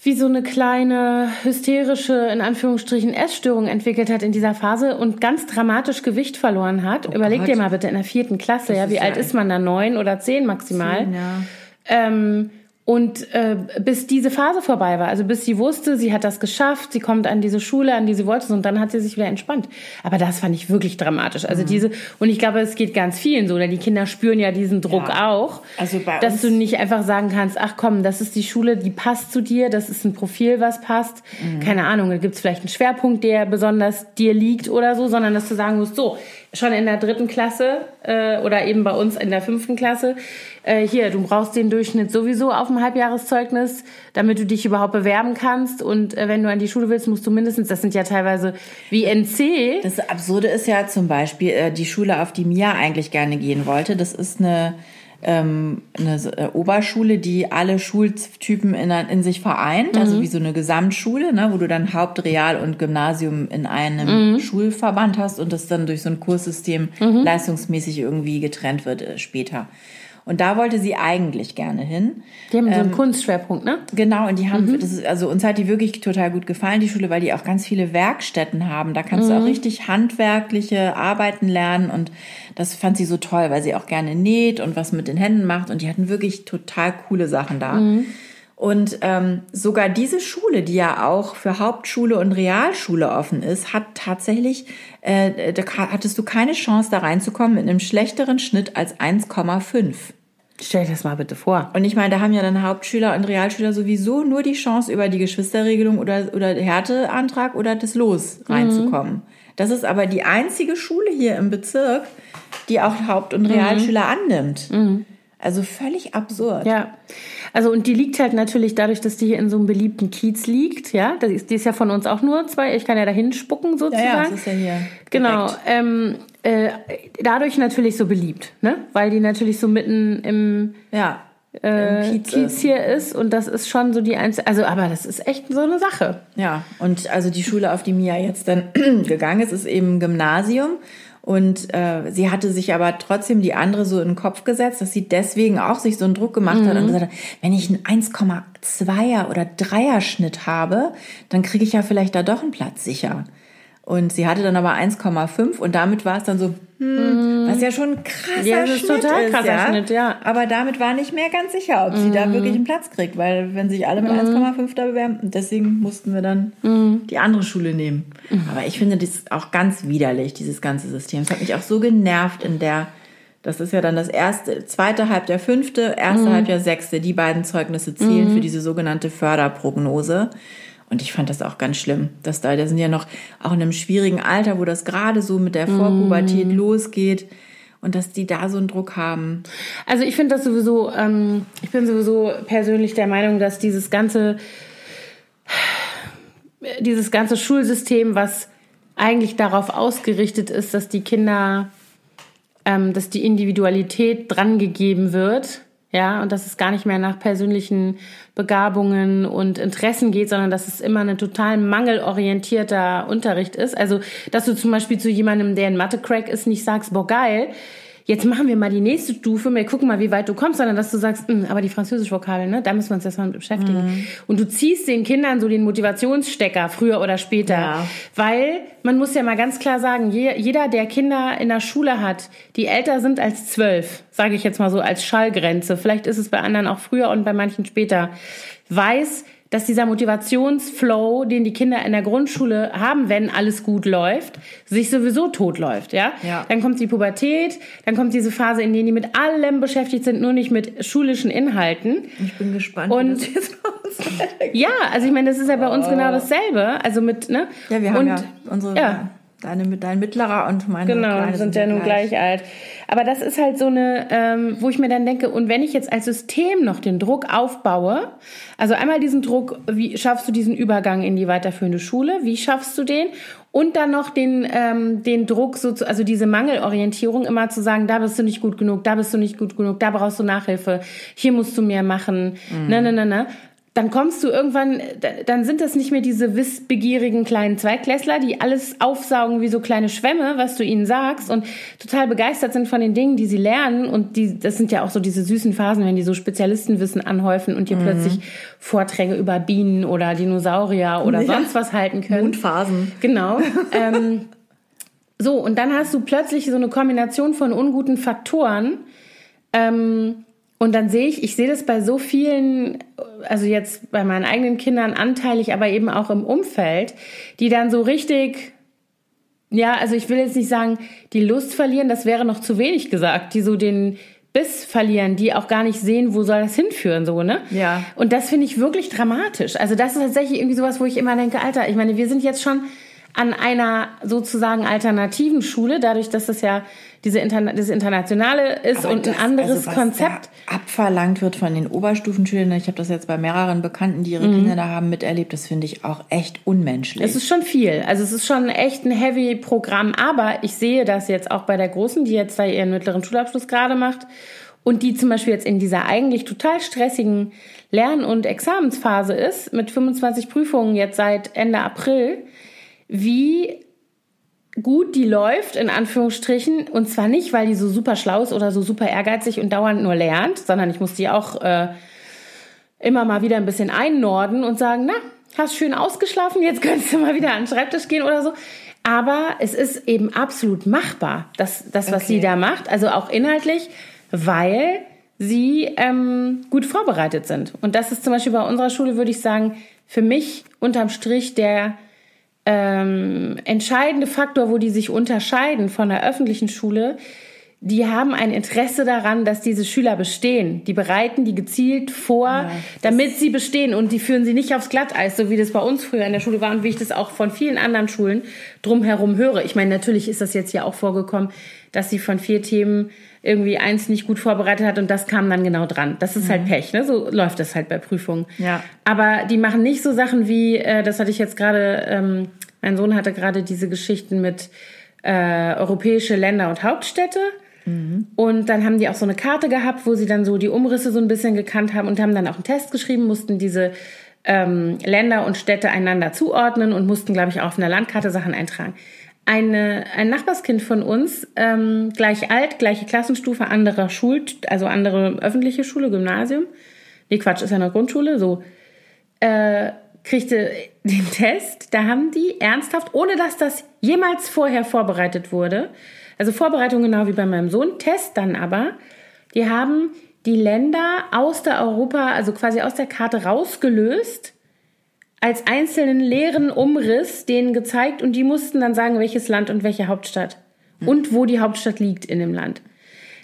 Speaker 1: wie so eine kleine hysterische, in Anführungsstrichen, Essstörung entwickelt hat in dieser Phase und ganz dramatisch Gewicht verloren hat. Oh Überleg Gott. dir mal bitte in der vierten Klasse, das ja, wie alt ist man da? Neun oder zehn maximal. Zehn, ja. Ähm, Und äh, bis diese Phase vorbei war, also bis sie wusste, sie hat das geschafft, sie kommt an diese Schule, an die sie wollte, und dann hat sie sich wieder entspannt. Aber das fand ich wirklich dramatisch. Also mhm. diese, und ich glaube, es geht ganz vielen so, denn die Kinder spüren ja diesen Druck ja. auch, also dass du nicht einfach sagen kannst, ach komm, das ist die Schule, die passt zu dir, das ist ein Profil, was passt. Mhm. Keine Ahnung, da gibt's vielleicht einen Schwerpunkt, der besonders dir liegt oder so, sondern dass du sagen musst, so, schon in der dritten Klasse äh, oder eben bei uns in der fünften Klasse, äh, hier, du brauchst den Durchschnitt sowieso auf dem Halbjahreszeugnis, damit du dich überhaupt bewerben kannst. Und äh, wenn du an die Schule willst, musst du mindestens, das sind ja teilweise wie NC.
Speaker 2: Das Absurde ist ja zum Beispiel äh, die Schule, auf die Mia eigentlich gerne gehen wollte. Das ist eine ähm, eine äh, Oberschule, die alle Schultypen in, in sich vereint, also mhm. also wie so eine Gesamtschule, ne, wo du dann Haupt-, Real- und Gymnasium in einem mhm. Schulverband hast und das dann durch so ein Kurssystem mhm. leistungsmäßig irgendwie getrennt wird äh, später. Und da wollte sie eigentlich gerne hin.
Speaker 1: Die haben ähm, so einen ähm, Kunstschwerpunkt, ne?
Speaker 2: Genau, und die haben, mhm. ist, also uns hat die wirklich total gut gefallen, die Schule, weil die auch ganz viele Werkstätten haben. Da kannst mhm. du auch richtig handwerkliche Arbeiten lernen und das fand sie so toll, weil sie auch gerne näht und was mit den Händen macht und die hatten wirklich total coole Sachen da. Mhm. Und ähm, sogar diese Schule, die ja auch für Hauptschule und Realschule offen ist, hat tatsächlich, äh, da hattest du keine Chance da reinzukommen mit einem schlechteren Schnitt als 1,5.
Speaker 1: Stell dir das mal bitte vor.
Speaker 2: Und ich meine, da haben ja dann Hauptschüler und Realschüler sowieso nur die Chance, über die Geschwisterregelung oder, oder Härteantrag oder das Los reinzukommen. Mhm. Das ist aber die einzige Schule hier im Bezirk, die auch Haupt- und Realschüler mhm. annimmt. Mhm. Also völlig absurd.
Speaker 1: Ja. Also und die liegt halt natürlich dadurch, dass die hier in so einem beliebten Kiez liegt, ja. Die ist, die ist ja von uns auch nur zwei. Ich kann ja dahin spucken sozusagen. Ja, ja das ist ja hier. Genau. Ähm, äh, dadurch natürlich so beliebt, ne? Weil die natürlich so mitten im ja. Äh, Kiez, Kiez hier ist und das ist schon so die einzige, also aber das ist echt so eine Sache.
Speaker 2: Ja, und also die Schule, auf die Mia jetzt dann gegangen ist, ist eben Gymnasium und äh, sie hatte sich aber trotzdem die andere so in den Kopf gesetzt, dass sie deswegen auch sich so einen Druck gemacht mhm. hat und mhm. gesagt hat, wenn ich einen 1,2er oder 3er Schnitt habe, dann kriege ich ja vielleicht da doch einen Platz sicher. Und sie hatte dann aber 1,5 und damit war es dann so, hm, was ja schon ein krasser ja, das ist Schnitt total ist, krasser ja? Schnitt, ja. Aber damit war nicht mehr ganz sicher, ob sie da mhm. wirklich einen Platz kriegt, weil wenn sich alle mit mhm. 1,5 da bewerben, deswegen mussten wir dann mhm. die andere Schule nehmen. Aber ich finde das auch ganz widerlich, dieses ganze System. Es hat mich auch so genervt in der, das ist ja dann das erste, zweite Halbjahr fünfte, erste. Halbjahr sechste, die beiden Zeugnisse zählen für diese sogenannte Förderprognose. Und ich fand das auch ganz schlimm, dass da, da sind ja noch auch in einem schwierigen Alter, wo das gerade so mit der Vorpubertät mm. losgeht und dass die da so einen Druck haben.
Speaker 1: Also ich finde das sowieso, ähm, ich bin sowieso persönlich der Meinung, dass dieses ganze, dieses ganze Schulsystem, was eigentlich darauf ausgerichtet ist, dass die Kinder, ähm, dass die Individualität drangegeben wird, ja, und dass es gar nicht mehr nach persönlichen Begabungen und Interessen geht, sondern dass es immer ein total mangelorientierter Unterricht ist. Also, dass du zum Beispiel zu jemandem, der ein Mathe-Crack ist, nicht sagst, boah, geil, jetzt machen wir mal die nächste Stufe, wir gucken mal, wie weit du kommst, sondern dass du sagst, hm, aber die französische Vokabel, ne, da müssen wir uns jetzt mal beschäftigen. Mhm. Und du ziehst den Kindern so den Motivationsstecker früher oder später, ja. weil man muss ja mal ganz klar sagen, jeder, der Kinder in der Schule hat, die älter sind als zwölf, sage ich jetzt mal so als Schallgrenze, vielleicht ist es bei anderen auch früher und bei manchen später, weiß, dass dieser Motivationsflow, den die Kinder in der Grundschule haben, wenn alles gut läuft, sich sowieso totläuft, ja? ja? Dann kommt die Pubertät, dann kommt diese Phase, in der die mit allem beschäftigt sind, nur nicht mit schulischen Inhalten.
Speaker 2: Ich bin gespannt,
Speaker 1: und, wie das jetzt bei uns Ja, also ich meine, das ist ja bei uns oh. genau dasselbe, also mit, ne?
Speaker 2: Ja, wir haben und, ja unsere ja. Deine, dein Mittlerer und meine
Speaker 1: genau, Kleine sind, sind ja nun gleich. gleich alt. Aber das ist halt so eine, ähm, wo ich mir dann denke, und wenn ich jetzt als System noch den Druck aufbaue, also einmal diesen Druck, wie schaffst du diesen Übergang in die weiterführende Schule, wie schaffst du den? Und dann noch den, ähm, den Druck, so zu, also diese Mangelorientierung, immer zu sagen, da bist du nicht gut genug, da bist du nicht gut genug, da brauchst du Nachhilfe, hier musst du mehr machen, mhm. ne, ne, ne, ne dann kommst du irgendwann, dann sind das nicht mehr diese wissbegierigen kleinen Zweiklässler, die alles aufsaugen wie so kleine Schwämme, was du ihnen sagst und total begeistert sind von den Dingen, die sie lernen. Und die, das sind ja auch so diese süßen Phasen, wenn die so Spezialistenwissen anhäufen und dir mhm. plötzlich Vorträge über Bienen oder Dinosaurier oder ja. sonst was halten können.
Speaker 2: Mondphasen.
Speaker 1: Genau. ähm, so, und dann hast du plötzlich so eine Kombination von unguten Faktoren. Ähm, Und dann sehe ich, ich sehe das bei so vielen, also jetzt bei meinen eigenen Kindern anteilig, aber eben auch im Umfeld, die dann so richtig, ja, also ich will jetzt nicht sagen, die Lust verlieren, das wäre noch zu wenig gesagt, die so den Biss verlieren, die auch gar nicht sehen, wo soll das hinführen, so, ne?
Speaker 2: Ja.
Speaker 1: Und das finde ich wirklich dramatisch. Also das ist tatsächlich irgendwie sowas, wo ich immer denke, Alter, ich meine, wir sind jetzt schon an einer sozusagen alternativen Schule, dadurch, dass das ja diese Interna das Internationale ist
Speaker 2: Aber
Speaker 1: und
Speaker 2: das,
Speaker 1: ein anderes
Speaker 2: also was
Speaker 1: Konzept.
Speaker 2: Abverlangt wird von den Oberstufenschülern. Ich habe das jetzt bei mehreren Bekannten, die ihre Kinder da haben, miterlebt. Das finde ich auch echt unmenschlich.
Speaker 1: Mhm. Es ist schon viel. Also es ist schon echt ein heavy Programm. Aber ich sehe das jetzt auch bei der Großen, die jetzt da ihren mittleren Schulabschluss gerade macht und die zum Beispiel jetzt in dieser eigentlich total stressigen Lern- und Examensphase ist, mit 25 Prüfungen jetzt seit Ende April, wie gut die läuft, in Anführungsstrichen. Und zwar nicht, weil die so super schlau ist oder so super ehrgeizig und dauernd nur lernt, sondern ich muss die auch äh, immer mal wieder ein bisschen einnorden und sagen, na, hast schön ausgeschlafen, jetzt könntest du mal wieder an den Schreibtisch gehen oder so. Aber es ist eben absolut machbar, das, das was
Speaker 2: Okay.
Speaker 1: sie da macht, also auch inhaltlich, weil sie ähm, gut vorbereitet sind. Und das ist zum Beispiel bei unserer Schule, würde ich sagen, für mich unterm Strich der ähm, entscheidende Faktor, wo die sich unterscheiden von der öffentlichen Schule, die haben ein Interesse daran, dass diese Schüler bestehen. Die bereiten die gezielt vor, damit sie bestehen und die führen sie nicht aufs Glatteis, so wie das bei uns früher in der Schule war und wie ich das auch von vielen anderen Schulen drumherum höre. Ich meine, natürlich ist das jetzt ja auch vorgekommen, dass sie von vier Themen irgendwie eins nicht gut vorbereitet hat und das kam dann genau dran. Das ist halt Pech, ne? So läuft das halt bei Prüfungen.
Speaker 2: Ja.
Speaker 1: Aber die machen nicht so Sachen wie, äh, das hatte ich jetzt gerade, ähm, mein Sohn hatte gerade diese Geschichten mit äh, europäische Länder und Hauptstädte. Und dann haben die auch so eine Karte gehabt, wo sie dann so die Umrisse so ein bisschen gekannt haben und haben dann auch einen Test geschrieben, mussten diese ähm, Länder und Städte einander zuordnen und mussten, glaube ich, auch auf einer Landkarte Sachen eintragen. Eine, ein Nachbarskind von uns, ähm, gleich alt, gleiche Klassenstufe, anderer Schul, also andere öffentliche Schule, Gymnasium. Nee, Quatsch, ist ja eine Grundschule, so äh, kriegte den Test, da haben die ernsthaft, ohne dass das jemals vorher vorbereitet wurde, also Vorbereitung genau wie bei meinem Sohn, Test dann aber, die haben die Länder aus der Europa, also quasi aus der Karte rausgelöst, als einzelnen leeren Umriss denen gezeigt und die mussten dann sagen, welches Land und welche Hauptstadt und wo die Hauptstadt liegt in dem Land.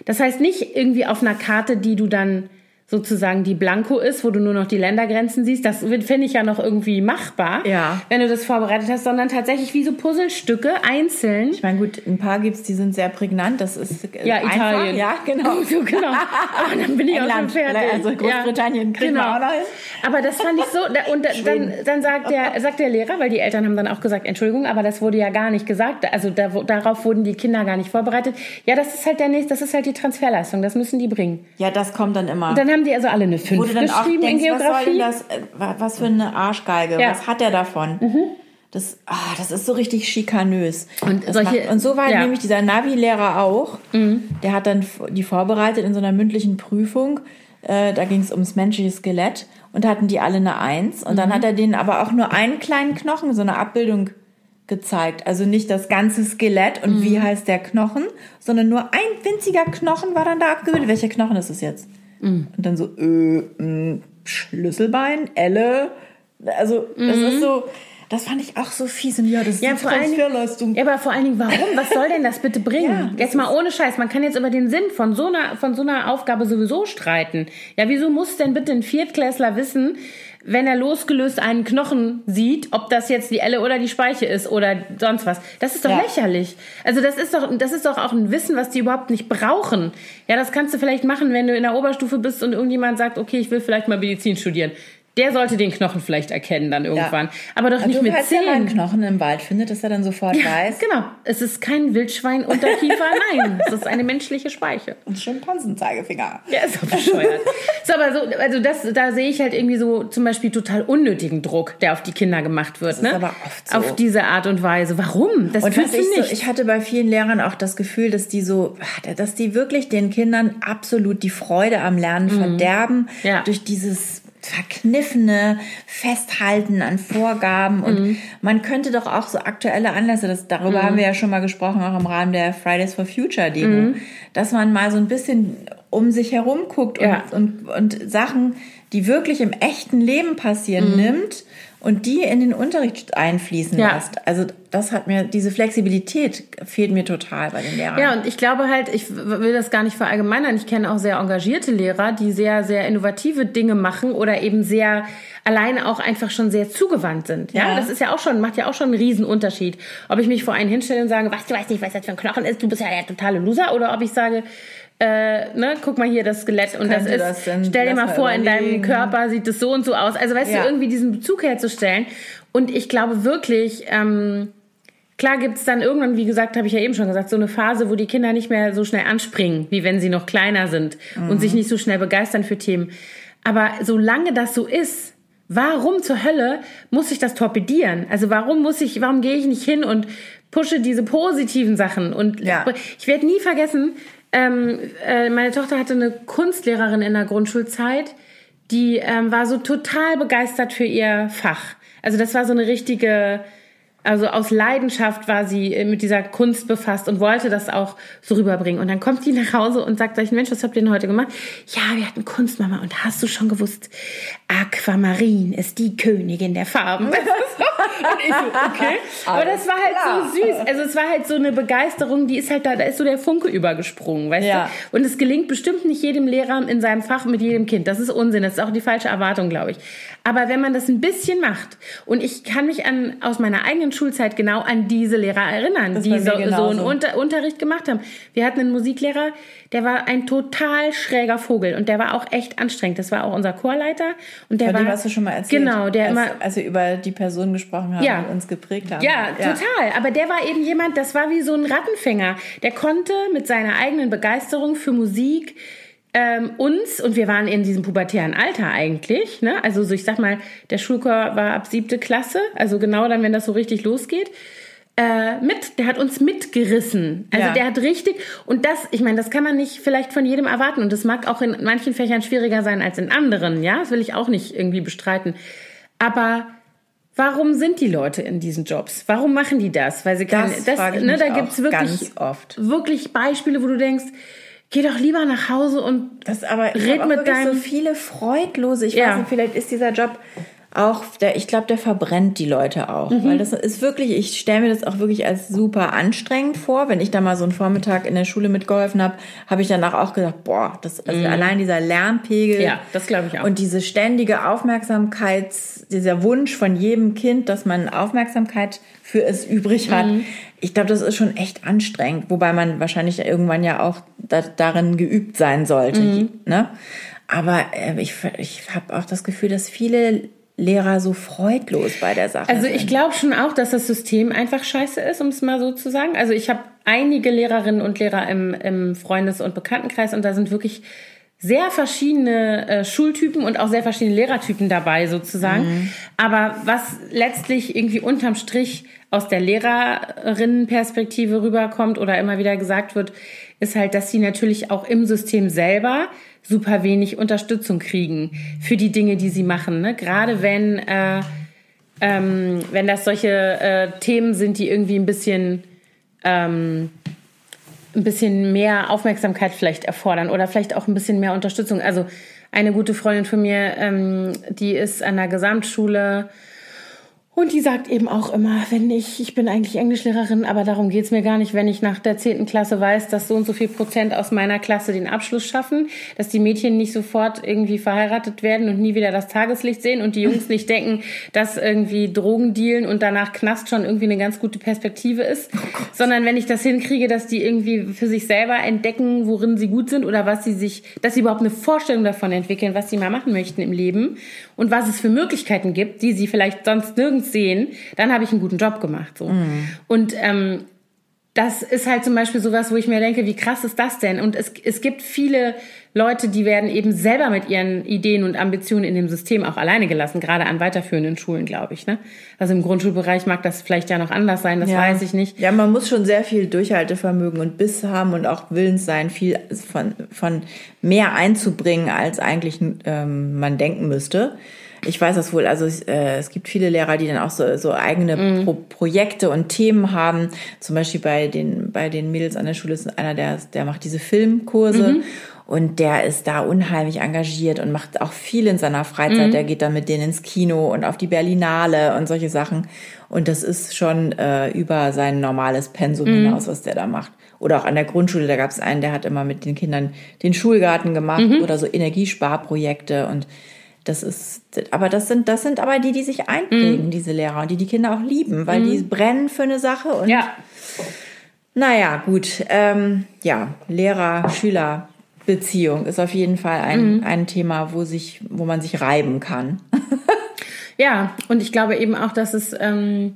Speaker 1: Das heißt nicht irgendwie auf einer Karte, die du dann sozusagen die Blanko ist, wo du nur noch die Ländergrenzen siehst. Das finde ich ja noch irgendwie machbar,
Speaker 2: Ja.
Speaker 1: wenn du das vorbereitet hast, sondern tatsächlich wie so Puzzlestücke einzeln.
Speaker 2: Ich meine, gut, ein paar gibt's, die sind sehr prägnant. Das ist äh,
Speaker 1: Ja,
Speaker 2: einfach.
Speaker 1: Italien.
Speaker 2: Ja, genau.
Speaker 1: So, genau. Ah, dann bin ich auch schon
Speaker 2: England,
Speaker 1: fertig.
Speaker 2: also Großbritannien kriegen wir auch noch hin.
Speaker 1: Aber das fand ich so, da- und da- dann, dann sagt der, sagt der Lehrer, weil die Eltern haben dann auch gesagt, Entschuldigung, aber das wurde ja gar nicht gesagt, also da, darauf wurden die Kinder gar nicht vorbereitet. Ja, das ist halt der nächste, das ist halt die Transferleistung, das müssen die bringen.
Speaker 2: Ja, das kommt dann immer.
Speaker 1: Dann haben die also alle eine 5
Speaker 2: wo du dann auch
Speaker 1: geschrieben
Speaker 2: denkst,
Speaker 1: in
Speaker 2: was soll denn
Speaker 1: Geografie.
Speaker 2: das, äh, wa- was für eine Arschgeige,
Speaker 1: Ja. Mhm.
Speaker 2: was hat er davon? Das, ah, das ist so richtig schikanös.
Speaker 1: Und solche-
Speaker 2: macht, und so war
Speaker 1: ja. Mhm.
Speaker 2: nämlich dieser Navi-Lehrer auch. Der hat dann die vorbereitet in so einer mündlichen Prüfung. Äh, da ging es ums menschliche Skelett und da hatten die alle eine Eins. Und
Speaker 1: Mhm.
Speaker 2: dann hat er denen aber auch nur einen kleinen Knochen, so eine Abbildung gezeigt. Also nicht das ganze Skelett und
Speaker 1: Mhm.
Speaker 2: wie heißt der Knochen, sondern nur ein winziger Knochen war dann da abgebildet. Welcher Knochen ist es jetzt?
Speaker 1: Mhm.
Speaker 2: Und dann so, äh, mh, Schlüsselbein, Elle. Also, das ist so, das fand ich auch so fies. Und ja, das ist
Speaker 1: Mhm. Ja, vor allen Dingen-. Ja, aber vor allen Dingen, warum? Was soll denn das bitte bringen?
Speaker 2: Ja,
Speaker 1: jetzt mal ohne Scheiß. Man kann jetzt über den Sinn von so einer, von so einer Aufgabe sowieso streiten. Ja, wieso muss denn bitte ein Viertklässler wissen, wenn er losgelöst einen Knochen sieht, ob das jetzt die Elle oder die Speiche ist oder sonst was? Das ist doch
Speaker 2: Ja.
Speaker 1: lächerlich. Also das ist doch, das ist doch auch ein Wissen, was die überhaupt nicht brauchen. Ja, das kannst du vielleicht machen, wenn du in der Oberstufe bist und irgendjemand sagt, okay, ich will vielleicht mal Medizin studieren. Der sollte den Knochen vielleicht erkennen dann irgendwann. Aber doch nicht
Speaker 2: du,
Speaker 1: mit
Speaker 2: falls er mal einen
Speaker 1: zehn.
Speaker 2: Knochen im Wald findet, dass er dann sofort weiß.
Speaker 1: Genau. Es ist kein Wildschwein unter Kiefer, nein. Es ist eine menschliche Speiche.
Speaker 2: Und Schimpansenzeigefinger.
Speaker 1: Ja, ist doch bescheuert. so, aber so, also das, da sehe ich halt irgendwie so zum Beispiel total unnötigen Druck, der auf die Kinder gemacht wird,
Speaker 2: ist
Speaker 1: ne?
Speaker 2: aber oft so.
Speaker 1: Auf diese Art und Weise. Warum? Das
Speaker 2: Und was ich,
Speaker 1: du
Speaker 2: so,
Speaker 1: nicht.
Speaker 2: ich hatte bei vielen Lehrern auch das Gefühl, dass die so, dass die wirklich den Kindern absolut die Freude am Lernen verderben
Speaker 1: Mhm. Ja.
Speaker 2: durch dieses verkniffene Festhalten an Vorgaben und
Speaker 1: Mhm.
Speaker 2: man könnte doch auch so aktuelle Anlässe, das, darüber haben wir ja schon mal gesprochen, auch im Rahmen der Fridays for Future Demo,
Speaker 1: Mhm.
Speaker 2: dass man mal so ein bisschen um sich herum guckt und,
Speaker 1: Ja.
Speaker 2: und, und Sachen, die wirklich im echten Leben passieren,
Speaker 1: Mhm.
Speaker 2: nimmt und die in den Unterricht einfließen
Speaker 1: Ja.
Speaker 2: lässt. Also das hat mir, diese Flexibilität fehlt mir total bei den Lehrern.
Speaker 1: Ja, und ich glaube halt, ich will das gar nicht verallgemeinern. Ich kenne auch sehr engagierte Lehrer, die sehr, sehr innovative Dinge machen oder eben sehr alleine auch einfach schon sehr zugewandt sind. Ja,
Speaker 2: Ja.
Speaker 1: das ist ja auch schon, macht ja auch schon einen riesen Unterschied. Ob ich mich vor einen hinstelle und sage, was, du weißt nicht, was das für ein Knochen ist, du bist ja der totale Loser, oder ob ich sage, äh, ne, guck mal hier das Skelett und das ist,
Speaker 2: das denn?
Speaker 1: stell dir mal vor, in deinem. Körper sieht es so und so aus. Also weißt
Speaker 2: Ja.
Speaker 1: du, irgendwie diesen Bezug herzustellen. Und ich glaube wirklich, ähm, Klar gibt's dann irgendwann, wie gesagt, habe ich ja eben schon gesagt, so eine Phase, wo die Kinder nicht mehr so schnell anspringen, wie wenn sie noch kleiner sind und sich nicht so schnell begeistern für Themen. Aber solange das so ist, warum zur Hölle muss ich das torpedieren? Also warum muss ich, warum gehe ich nicht hin und pushe diese positiven Sachen? Und
Speaker 2: Ja.
Speaker 1: ich werde nie vergessen, ähm, äh, meine Tochter hatte eine Kunstlehrerin in der Grundschulzeit, die ähm, war so total begeistert für ihr Fach. Also das war so eine richtige, also aus Leidenschaft war sie äh, mit dieser Kunst befasst und wollte das auch so rüberbringen. Und dann kommt die nach Hause und sagt gleich, Mensch, was habt ihr denn heute gemacht? Ja, wir hatten Kunstmama. Und hast du schon gewusst, Aquamarin ist die Königin der Farben. und ich so, okay. Aber das war halt so süß. Also es war halt so eine Begeisterung, die ist halt da, da ist so der Funke übergesprungen, weißt
Speaker 2: Ja.
Speaker 1: du? Und es gelingt bestimmt nicht jedem Lehrer in seinem Fach mit jedem Kind. Das ist Unsinn. Das ist auch die falsche Erwartung, glaube ich. Aber wenn man das ein bisschen macht, und ich kann mich an, aus meiner eigenen Schulzeit genau an diese Lehrer erinnern, die
Speaker 2: bei mir
Speaker 1: so, so einen Unter Unterricht gemacht haben. Wir hatten einen Musiklehrer, der war ein total schräger Vogel und der war auch echt anstrengend. Das war auch unser Chorleiter. Und der
Speaker 2: Von
Speaker 1: war,
Speaker 2: hast du schon mal erzählt.
Speaker 1: Genau, der
Speaker 2: als,
Speaker 1: immer,
Speaker 2: als wir über die Personen gesprochen haben,
Speaker 1: Ja.
Speaker 2: die uns geprägt haben.
Speaker 1: ja, total. Aber der war eben jemand, das war wie so ein Rattenfänger. Der konnte mit seiner eigenen Begeisterung für Musik ähm, uns, und wir waren in diesem pubertären Alter eigentlich, ne? also so ich sag mal, der Schulchor war ab siebte Klasse, also genau dann, wenn das so richtig losgeht, äh, mit, der hat uns mitgerissen. Also
Speaker 2: Ja.
Speaker 1: der hat richtig, und das, ich meine, das kann man nicht vielleicht von jedem erwarten und das mag auch in manchen Fächern schwieriger sein als in anderen, ja, das will ich auch nicht irgendwie bestreiten. Aber Warum sind die Leute in diesen Jobs? Warum machen die das? Weil sie keine,
Speaker 2: Das frage ich
Speaker 1: ne, da gibt's wirklich,
Speaker 2: oft.
Speaker 1: wirklich Beispiele, wo du denkst, geh doch lieber nach Hause und
Speaker 2: Das aber
Speaker 1: Red mit
Speaker 2: wirklich so
Speaker 1: deinem-
Speaker 2: viele freudlose. Ich
Speaker 1: Ja.
Speaker 2: weiß nicht, vielleicht ist dieser Job auch, der, ich glaube, der verbrennt die Leute auch.
Speaker 1: Mhm.
Speaker 2: Weil das ist wirklich, ich stelle mir das auch wirklich als super anstrengend vor. Wenn ich da mal so einen Vormittag in der Schule mitgeholfen habe, habe ich danach auch gedacht, boah, das, also allein dieser Lernpegel.
Speaker 1: Mhm. Ja, das glaube ich auch.
Speaker 2: Und diese ständige Aufmerksamkeits, dieser Wunsch von jedem Kind, dass man Aufmerksamkeit für es übrig hat.
Speaker 1: Mhm.
Speaker 2: Ich glaube, das ist schon echt anstrengend, wobei man wahrscheinlich irgendwann ja auch da, darin geübt sein sollte.
Speaker 1: Mhm.
Speaker 2: Ne? Aber äh, ich, ich habe auch das Gefühl, dass viele Lehrer so freudlos bei der Sache
Speaker 1: Also ich glaube schon auch, dass das System einfach scheiße ist, um es mal so zu sagen. Also ich habe einige Lehrerinnen und Lehrer im, im Freundes- und Bekanntenkreis und da sind wirklich sehr verschiedene äh, Schultypen und auch sehr verschiedene Lehrertypen dabei sozusagen. Aber was letztlich irgendwie unterm Strich aus der Lehrerinnenperspektive rüberkommt oder immer wieder gesagt wird, ist halt, dass sie natürlich auch im System selber super wenig Unterstützung kriegen für die Dinge, die sie machen. Ne? Gerade wenn äh, ähm, wenn das solche äh, Themen sind, die irgendwie ein bisschen ähm, ein bisschen mehr Aufmerksamkeit vielleicht erfordern oder vielleicht auch ein bisschen mehr Unterstützung. Also eine gute Freundin von mir, ähm, die ist an der Gesamtschule und die sagt eben auch immer, wenn ich, ich bin eigentlich Englischlehrerin, aber darum geht's mir gar nicht, wenn ich nach der zehnten Klasse weiß, dass so und so viel Prozent aus meiner Klasse den Abschluss schaffen, dass die Mädchen nicht sofort irgendwie verheiratet werden und nie wieder das Tageslicht sehen und die Jungs nicht denken, dass irgendwie Drogen dealen und danach Knast schon irgendwie eine ganz gute Perspektive ist, sondern wenn ich das hinkriege, dass die irgendwie für sich selber entdecken, worin sie gut sind oder was sie sich, dass sie überhaupt eine Vorstellung davon entwickeln, was sie mal machen möchten im Leben und was es für Möglichkeiten gibt, die sie vielleicht sonst nirgends sehen, dann habe ich einen guten Job gemacht. So. Und ähm, das ist halt zum Beispiel sowas, wo ich mir denke, wie krass ist das denn? Und es, es gibt viele Leute, die werden eben selber mit ihren Ideen und Ambitionen in dem System auch alleine gelassen, gerade an weiterführenden Schulen, glaube ich. Ne? Also im Grundschulbereich mag das vielleicht ja noch anders sein, das
Speaker 2: Ja.
Speaker 1: weiß ich nicht.
Speaker 2: Ja, man muss schon sehr viel Durchhaltevermögen und Biss haben und auch Willens sein, viel von, von mehr einzubringen, als eigentlich ähm, man denken müsste. Ich weiß das wohl, also äh, es gibt viele Lehrer, die dann auch so, so eigene mm. Pro Projekte und Themen haben. Zum Beispiel bei den, bei den Mädels an der Schule ist einer, der, der macht diese Filmkurse. Mhm. Und der ist da unheimlich engagiert und macht auch viel in seiner Freizeit. Mhm. Der geht dann mit denen ins Kino und auf die Berlinale und solche Sachen. Und das ist schon äh, über sein normales Pensum mhm. hinaus, was der da macht. Oder auch an der Grundschule, da gab es einen, der hat immer mit den Kindern den Schulgarten gemacht mhm. oder so Energiesparprojekte und das ist, aber das sind, das sind aber die, die sich einprägen, mhm. diese Lehrer, und die die Kinder auch lieben, weil mhm. die brennen für eine Sache und. Ja. Naja, gut. Ähm, ja, Lehrer-Schüler-Beziehung ist auf jeden Fall ein, mhm. ein Thema, wo sich, wo man sich reiben kann.
Speaker 1: ja, und ich glaube eben auch, dass es ähm,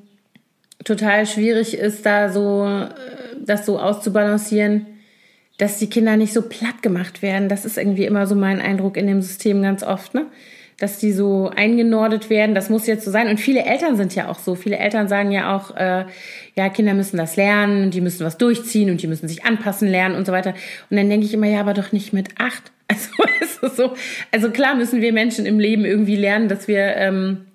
Speaker 1: total schwierig ist, da so äh, das so auszubalancieren, dass die Kinder nicht so platt gemacht werden. Das ist irgendwie immer so mein Eindruck in dem System ganz oft, ne? Dass die so eingenordet werden. Das muss jetzt so sein. Und viele Eltern sind ja auch so. Viele Eltern sagen ja auch, äh, ja, Kinder müssen das lernen und die müssen was durchziehen und die müssen sich anpassen lernen und so weiter. Und dann denke ich immer, ja, aber doch nicht mit acht. Also, ist so. Also klar müssen wir Menschen im Leben irgendwie lernen, dass wir ähm,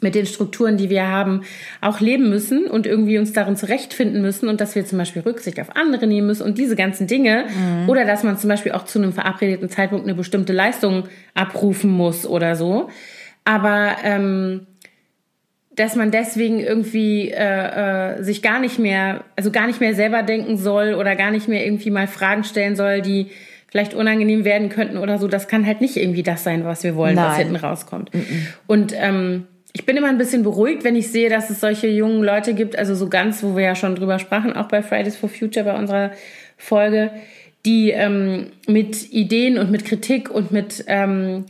Speaker 1: mit den Strukturen, die wir haben, auch leben müssen und irgendwie uns darin zurechtfinden müssen und dass wir zum Beispiel Rücksicht auf andere nehmen müssen und diese ganzen Dinge. Mhm. Oder dass man zum Beispiel auch zu einem verabredeten Zeitpunkt eine bestimmte Leistung abrufen muss oder so. Aber ähm, dass man deswegen irgendwie äh, äh, sich gar nicht mehr, also gar nicht mehr selber denken soll oder gar nicht mehr irgendwie mal Fragen stellen soll, die vielleicht unangenehm werden könnten oder so, das kann halt nicht irgendwie das sein, was wir wollen, Nein. was hinten rauskommt. Mhm. Und ähm, ich bin immer ein bisschen beruhigt, wenn ich sehe, dass es solche jungen Leute gibt, also so ganz, wo wir ja schon drüber sprachen, auch bei Fridays for Future, bei unserer Folge, die ähm, mit Ideen und mit Kritik und mit ähm,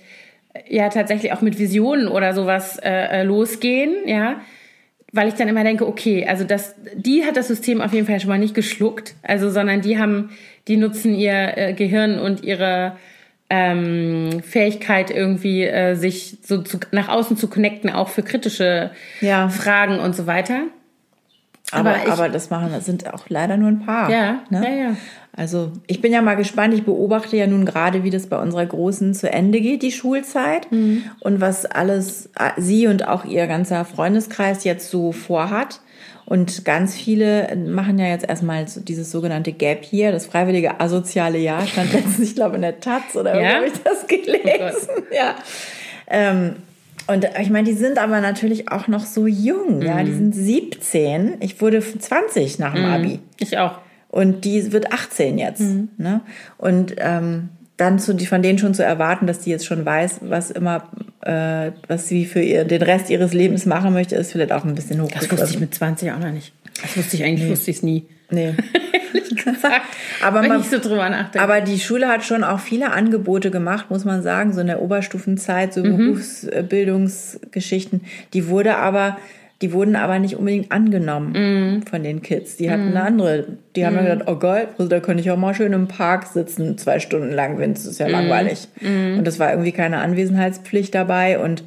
Speaker 1: ja tatsächlich auch mit Visionen oder sowas äh, äh, losgehen, ja, weil ich dann immer denke, okay, also das, die hat das System auf jeden Fall schon mal nicht geschluckt, also sondern die haben, die nutzen ihr äh, Gehirn und ihre ähm, Fähigkeit irgendwie äh, sich so zu, nach außen zu connecten, auch für kritische ja. Fragen und so weiter.
Speaker 2: Aber, aber, ich, aber, das machen, das sind auch leider nur ein paar. Ja, ne? ja, ja. Also ich bin ja mal gespannt. Ich beobachte ja nun gerade, wie das bei unserer Großen zu Ende geht, die Schulzeit. Mhm. Und was alles äh, sie und auch ihr ganzer Freundeskreis jetzt so vorhat. Und ganz viele machen ja jetzt erstmal so dieses sogenannte Gap hier, das freiwillige asoziale Jahr, stand letztens, ich glaube, in der Taz oder ja? habe ich das gelesen. Oh ja. Ähm, und ich meine, die sind aber natürlich auch noch so jung, mhm. ja. Die mhm. sind 17. Ich wurde 20 nach dem mhm. Abi.
Speaker 1: Ich auch.
Speaker 2: Und die wird 18 jetzt. Mhm. Ne? Und ähm, dann zu, von denen schon zu erwarten, dass die jetzt schon weiß, was immer, äh, was sie für ihr, den Rest ihres Lebens machen möchte, ist vielleicht auch ein bisschen hoch.
Speaker 1: Das wusste ich mit 20 auch noch nicht. Das wusste ich eigentlich, nee. wusste ich es nie. Nee.
Speaker 2: aber Wenn man, ich so drüber nachdenke. Aber die Schule hat schon auch viele Angebote gemacht, muss man sagen, so in der Oberstufenzeit, so mhm. Berufsbildungsgeschichten. Die wurde aber die wurden aber nicht unbedingt angenommen mm. von den Kids. Die hatten mm. eine andere. Die mm. haben dann gedacht, oh geil, also da könnte ich auch mal schön im Park sitzen, zwei Stunden lang, wenn es ist ja mm. langweilig. Mm. Und es war irgendwie keine Anwesenheitspflicht dabei. Und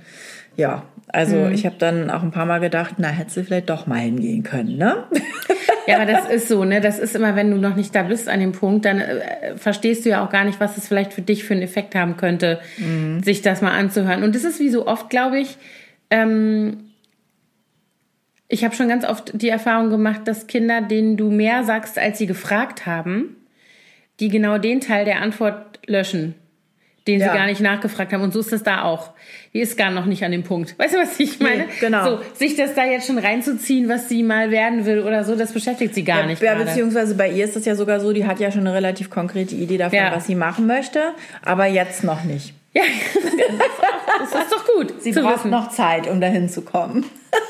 Speaker 2: ja, also ich habe dann auch ein paar Mal gedacht, na, hättest du vielleicht doch mal hingehen können, ne?
Speaker 1: Ja, aber das ist so, ne? Das ist immer, wenn du noch nicht da bist an dem Punkt, dann äh, verstehst du ja auch gar nicht, was es vielleicht für dich für einen Effekt haben könnte, sich das mal anzuhören. Und das ist wie so oft, glaube ich, ähm, ich habe schon ganz oft die Erfahrung gemacht, dass Kinder, denen du mehr sagst, als sie gefragt haben, die genau den Teil der Antwort löschen, den ja. sie gar nicht nachgefragt haben. Und so ist das da auch. Die ist gar noch nicht an dem Punkt. Weißt du, was ich meine? Nee, genau. So, sich das da jetzt schon reinzuziehen, was sie mal werden will oder so, das beschäftigt sie gar
Speaker 2: ja,
Speaker 1: nicht.
Speaker 2: Ja, gerade. beziehungsweise bei ihr ist das ja sogar so, die hat ja schon eine relativ konkrete Idee davon, ja. was sie machen möchte, aber jetzt noch nicht. Ja,
Speaker 1: das ist doch gut.
Speaker 2: Sie braucht wissen. noch Zeit, um dahin zu kommen.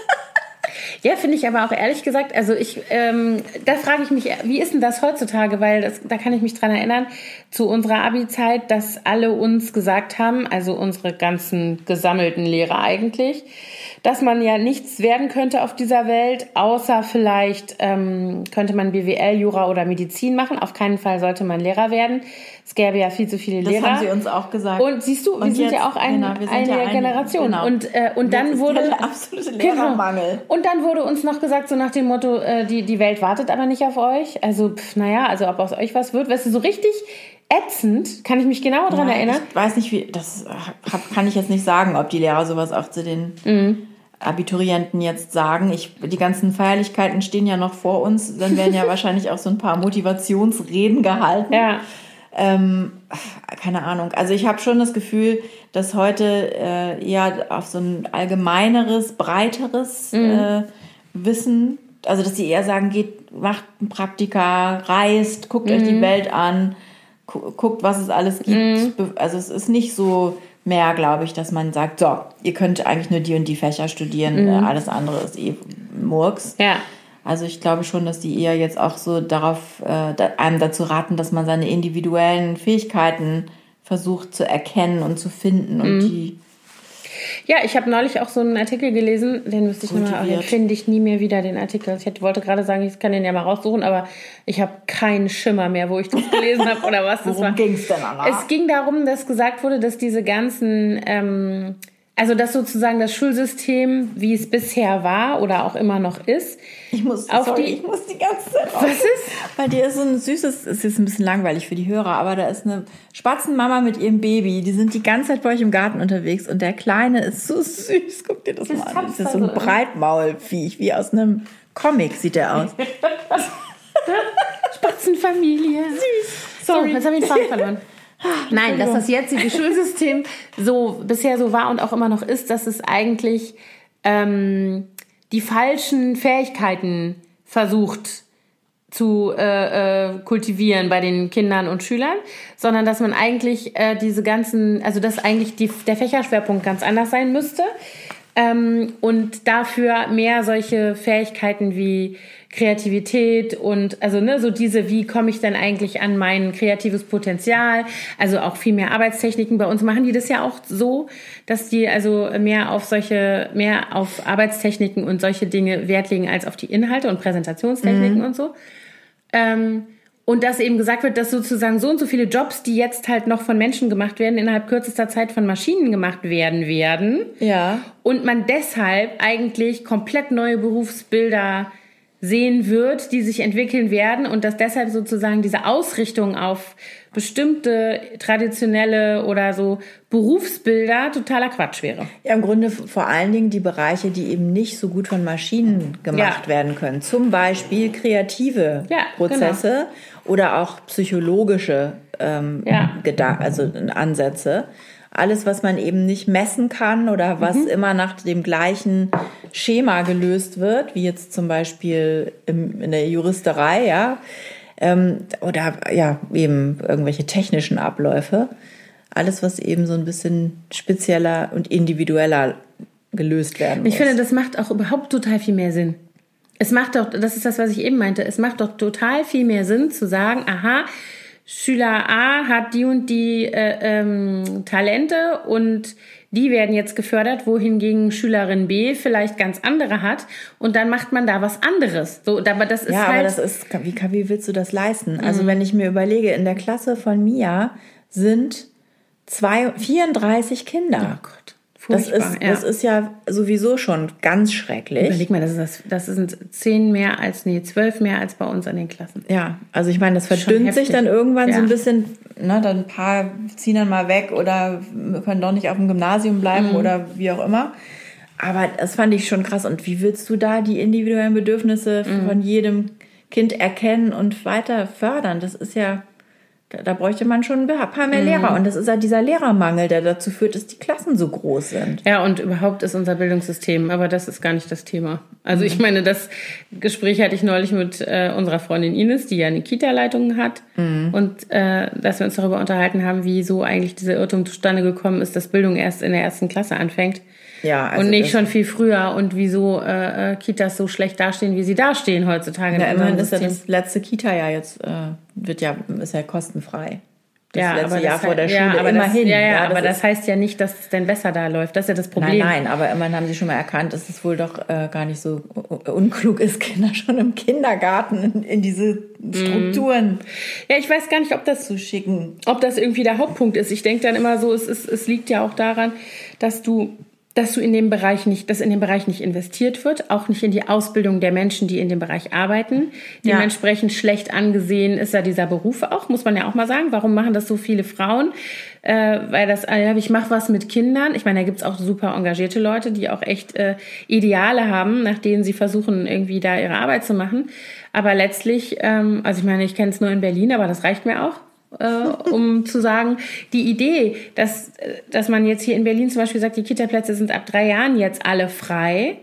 Speaker 1: Ja, finde ich aber auch ehrlich gesagt, also ich, ähm, da frage ich mich, wie ist denn das heutzutage? Weil das, da kann ich mich dran erinnern, zu unserer Abi-Zeit, dass alle uns gesagt haben, also unsere ganzen gesammelten Lehrer eigentlich, dass man ja nichts werden könnte auf dieser Welt, außer vielleicht ähm, könnte man BWL, Jura oder Medizin machen. Auf keinen Fall sollte man Lehrer werden. Es gäbe ja viel zu viele Lehrer. Das
Speaker 2: haben sie uns auch gesagt.
Speaker 1: Und siehst du, wir und sind jetzt, ja auch ein, genau, eine ja Generation. Genau. Und, äh, und dann wurde der absolute genau. Lehrermangel. Genau. Und dann wurde uns noch gesagt, so nach dem Motto, äh, die, die Welt wartet aber nicht auf euch. Also, pf, naja, also ob aus euch was wird, weißt du, so richtig ätzend. Kann ich mich genau daran
Speaker 2: Ja,
Speaker 1: erinnern?
Speaker 2: Ich weiß nicht, wie, das hab, kann ich jetzt nicht sagen, ob die Lehrer sowas auch zu den
Speaker 1: Mhm.
Speaker 2: Abiturienten jetzt sagen. Ich, die ganzen Feierlichkeiten stehen ja noch vor uns. Dann werden ja wahrscheinlich auch so ein paar Motivationsreden gehalten.
Speaker 1: Ja.
Speaker 2: Ähm, keine Ahnung. Also ich habe schon das Gefühl, dass heute äh, eher auf so ein allgemeineres, breiteres äh, Wissen, also dass sie eher sagen, geht, macht ein Praktika, reist, guckt euch die Welt an, gu guckt, was es alles gibt. Be- Also es ist nicht so mehr, glaube ich, dass man sagt, so, ihr könnt eigentlich nur die und die Fächer studieren, äh, alles andere ist eh Murks.
Speaker 1: Ja.
Speaker 2: Also ich glaube schon, dass die eher jetzt auch so darauf äh, einem dazu raten, dass man seine individuellen Fähigkeiten versucht zu erkennen und zu finden und die
Speaker 1: Ja, ich habe neulich auch so einen Artikel gelesen, den müsste ich nochmal, den
Speaker 2: Motiviert.
Speaker 1: finde ich nie mehr wieder, den Artikel. Ich hätte, wollte gerade sagen, ich kann den ja mal raussuchen, aber ich habe keinen Schimmer mehr, wo ich das gelesen habe oder was das war.
Speaker 2: Worum ging's denn, Anna?
Speaker 1: Es ging darum, dass gesagt wurde, dass diese ganzen, ähm, also dass sozusagen das Schulsystem, wie es bisher war oder auch immer noch ist,
Speaker 2: ich muss,
Speaker 1: auf
Speaker 2: sorry,
Speaker 1: die-
Speaker 2: ich muss die ganze Zeit
Speaker 1: Was ist?
Speaker 2: Bei dir ist so ein süßes, es ist ein bisschen langweilig für die Hörer, aber da ist eine Spatzenmama mit ihrem Baby. Die sind die ganze Zeit bei euch im Garten unterwegs und der Kleine ist so süß. Guck dir das, mal an. Das ist so ein. Breitmaulviech, wie aus einem Comic sieht der aus.
Speaker 1: Spatzenfamilie. Süß. Sorry. So, jetzt habe ich den Faden verloren. Nein, dass das jetzige Schulsystem so bisher so war und auch immer noch ist, dass es eigentlich ähm, die falschen Fähigkeiten versucht zu äh, äh, kultivieren bei den Kindern und Schülern, sondern dass man eigentlich äh, diese ganzen, also dass eigentlich die, der Fächerschwerpunkt ganz anders sein müsste ähm, und dafür mehr solche Fähigkeiten wie Kreativität und also ne, so diese, wie komme ich denn eigentlich an mein kreatives Potenzial, also auch viel mehr Arbeitstechniken. Bei uns machen die das ja auch so, dass die also mehr auf solche, mehr auf Arbeitstechniken und solche Dinge Wert legen als auf die Inhalte und Präsentationstechniken und so. Ähm, und dass eben gesagt wird, dass sozusagen so und so viele Jobs, die jetzt halt noch von Menschen gemacht werden, innerhalb kürzester Zeit von Maschinen gemacht werden werden.
Speaker 2: Ja.
Speaker 1: Und man deshalb eigentlich komplett neue Berufsbilder sehen wird, die sich entwickeln werden und dass deshalb sozusagen diese Ausrichtung auf bestimmte traditionelle oder so Berufsbilder totaler Quatsch wäre.
Speaker 2: Ja, im Grunde vor allen Dingen die Bereiche, die eben nicht so gut von Maschinen gemacht
Speaker 1: Ja.
Speaker 2: werden können. Zum Beispiel kreative
Speaker 1: Ja,
Speaker 2: Prozesse oder auch psychologische ähm,
Speaker 1: Ja.
Speaker 2: Also Ansätze. Alles, was man eben nicht messen kann oder was
Speaker 1: Mhm.
Speaker 2: immer nach dem gleichen Schema gelöst wird, wie jetzt zum Beispiel im, in der Juristerei, ja, ähm, oder ja, eben irgendwelche technischen Abläufe. Alles, was eben so ein bisschen spezieller und individueller gelöst werden muss.
Speaker 1: Ich finde, das macht auch überhaupt total viel mehr Sinn. Es macht doch, das ist das, was ich eben meinte, es macht doch total viel mehr Sinn zu sagen, aha, Schüler A hat die und die äh, ähm, Talente und die werden jetzt gefördert, wohingegen Schülerin B vielleicht ganz andere hat und dann macht man da was anderes. So, aber das ist
Speaker 2: ja,
Speaker 1: halt,
Speaker 2: aber das ist, wie, wie willst du das leisten? Also wenn ich mir überlege, in der Klasse von Mia sind zwei, 34 Kinder.
Speaker 1: oh Gott,
Speaker 2: das,
Speaker 1: furchtbar.
Speaker 2: ist,
Speaker 1: ja.
Speaker 2: das ist ja sowieso schon ganz schrecklich.
Speaker 1: Überleg mal, das, ist das, das sind zehn mehr als, nee, zwölf mehr als bei uns an den Klassen.
Speaker 2: Ja, also ich meine, das verdünnt sich dann irgendwann so
Speaker 1: Ja.
Speaker 2: ein bisschen, ne, dann ein paar ziehen dann mal weg oder können doch nicht auf dem Gymnasium
Speaker 1: Mhm.
Speaker 2: bleiben oder wie auch immer. Aber das fand ich schon krass. Und wie willst du da die individuellen Bedürfnisse
Speaker 1: Mhm.
Speaker 2: von jedem Kind erkennen und weiter fördern? Das ist ja, da, da bräuchte man schon ein paar
Speaker 1: Mhm.
Speaker 2: mehr Lehrer. Und das ist ja dieser Lehrermangel, der dazu führt, dass die Klassen so groß sind.
Speaker 1: Ja, und überhaupt ist unser Bildungssystem, aber das ist gar nicht das Thema. Also ich meine, das Gespräch hatte ich neulich mit äh, unserer Freundin Ines, die ja eine Kita-Leitung hat. Und äh, dass wir uns darüber unterhalten haben, wie so eigentlich dieser Irrtum zustande gekommen ist, dass Bildung erst in der ersten Klasse anfängt.
Speaker 2: Ja, also
Speaker 1: und nicht schon viel früher und wieso äh, äh, Kitas so schlecht dastehen, wie sie dastehen heutzutage.
Speaker 2: Ja, immerhin ist ja das letzte Kita ja jetzt, äh, wird ja, ist ja kostenfrei. Das
Speaker 1: ja,
Speaker 2: letzte
Speaker 1: aber
Speaker 2: Jahr vor der Schule,
Speaker 1: ja, aber
Speaker 2: immerhin.
Speaker 1: Das, ja, ja,
Speaker 2: Ja, das
Speaker 1: aber das heißt ja nicht, dass es denn besser da läuft. Das ist ja das Problem.
Speaker 2: Nein, nein, aber immerhin haben sie schon mal erkannt, dass es wohl doch äh, gar nicht so u- unklug ist, Kinder schon im Kindergarten in, in diese Strukturen
Speaker 1: Ja, ich weiß gar nicht, ob das
Speaker 2: zu schicken.
Speaker 1: ob das irgendwie der Hauptpunkt ist. Ich denke dann immer so, es, ist, es liegt ja auch daran, dass du dass du in dem Bereich nicht, dass in dem Bereich nicht investiert wird, auch nicht in die Ausbildung der Menschen, die in dem Bereich arbeiten.
Speaker 2: Ja.
Speaker 1: Dementsprechend schlecht angesehen ist ja dieser Beruf auch, muss man ja auch mal sagen. Warum machen das so viele Frauen? Äh, weil das, ja, ich mache was mit Kindern. Ich meine, da gibt's auch super engagierte Leute, die auch echt äh, Ideale haben, nach denen sie versuchen, irgendwie da ihre Arbeit zu machen. Aber letztlich, ähm, also ich meine, ich kenne es nur in Berlin, aber das reicht mir auch äh, um zu sagen, die Idee, dass, dass man jetzt hier in Berlin zum Beispiel sagt, die Kita-Plätze sind ab drei Jahren jetzt alle frei.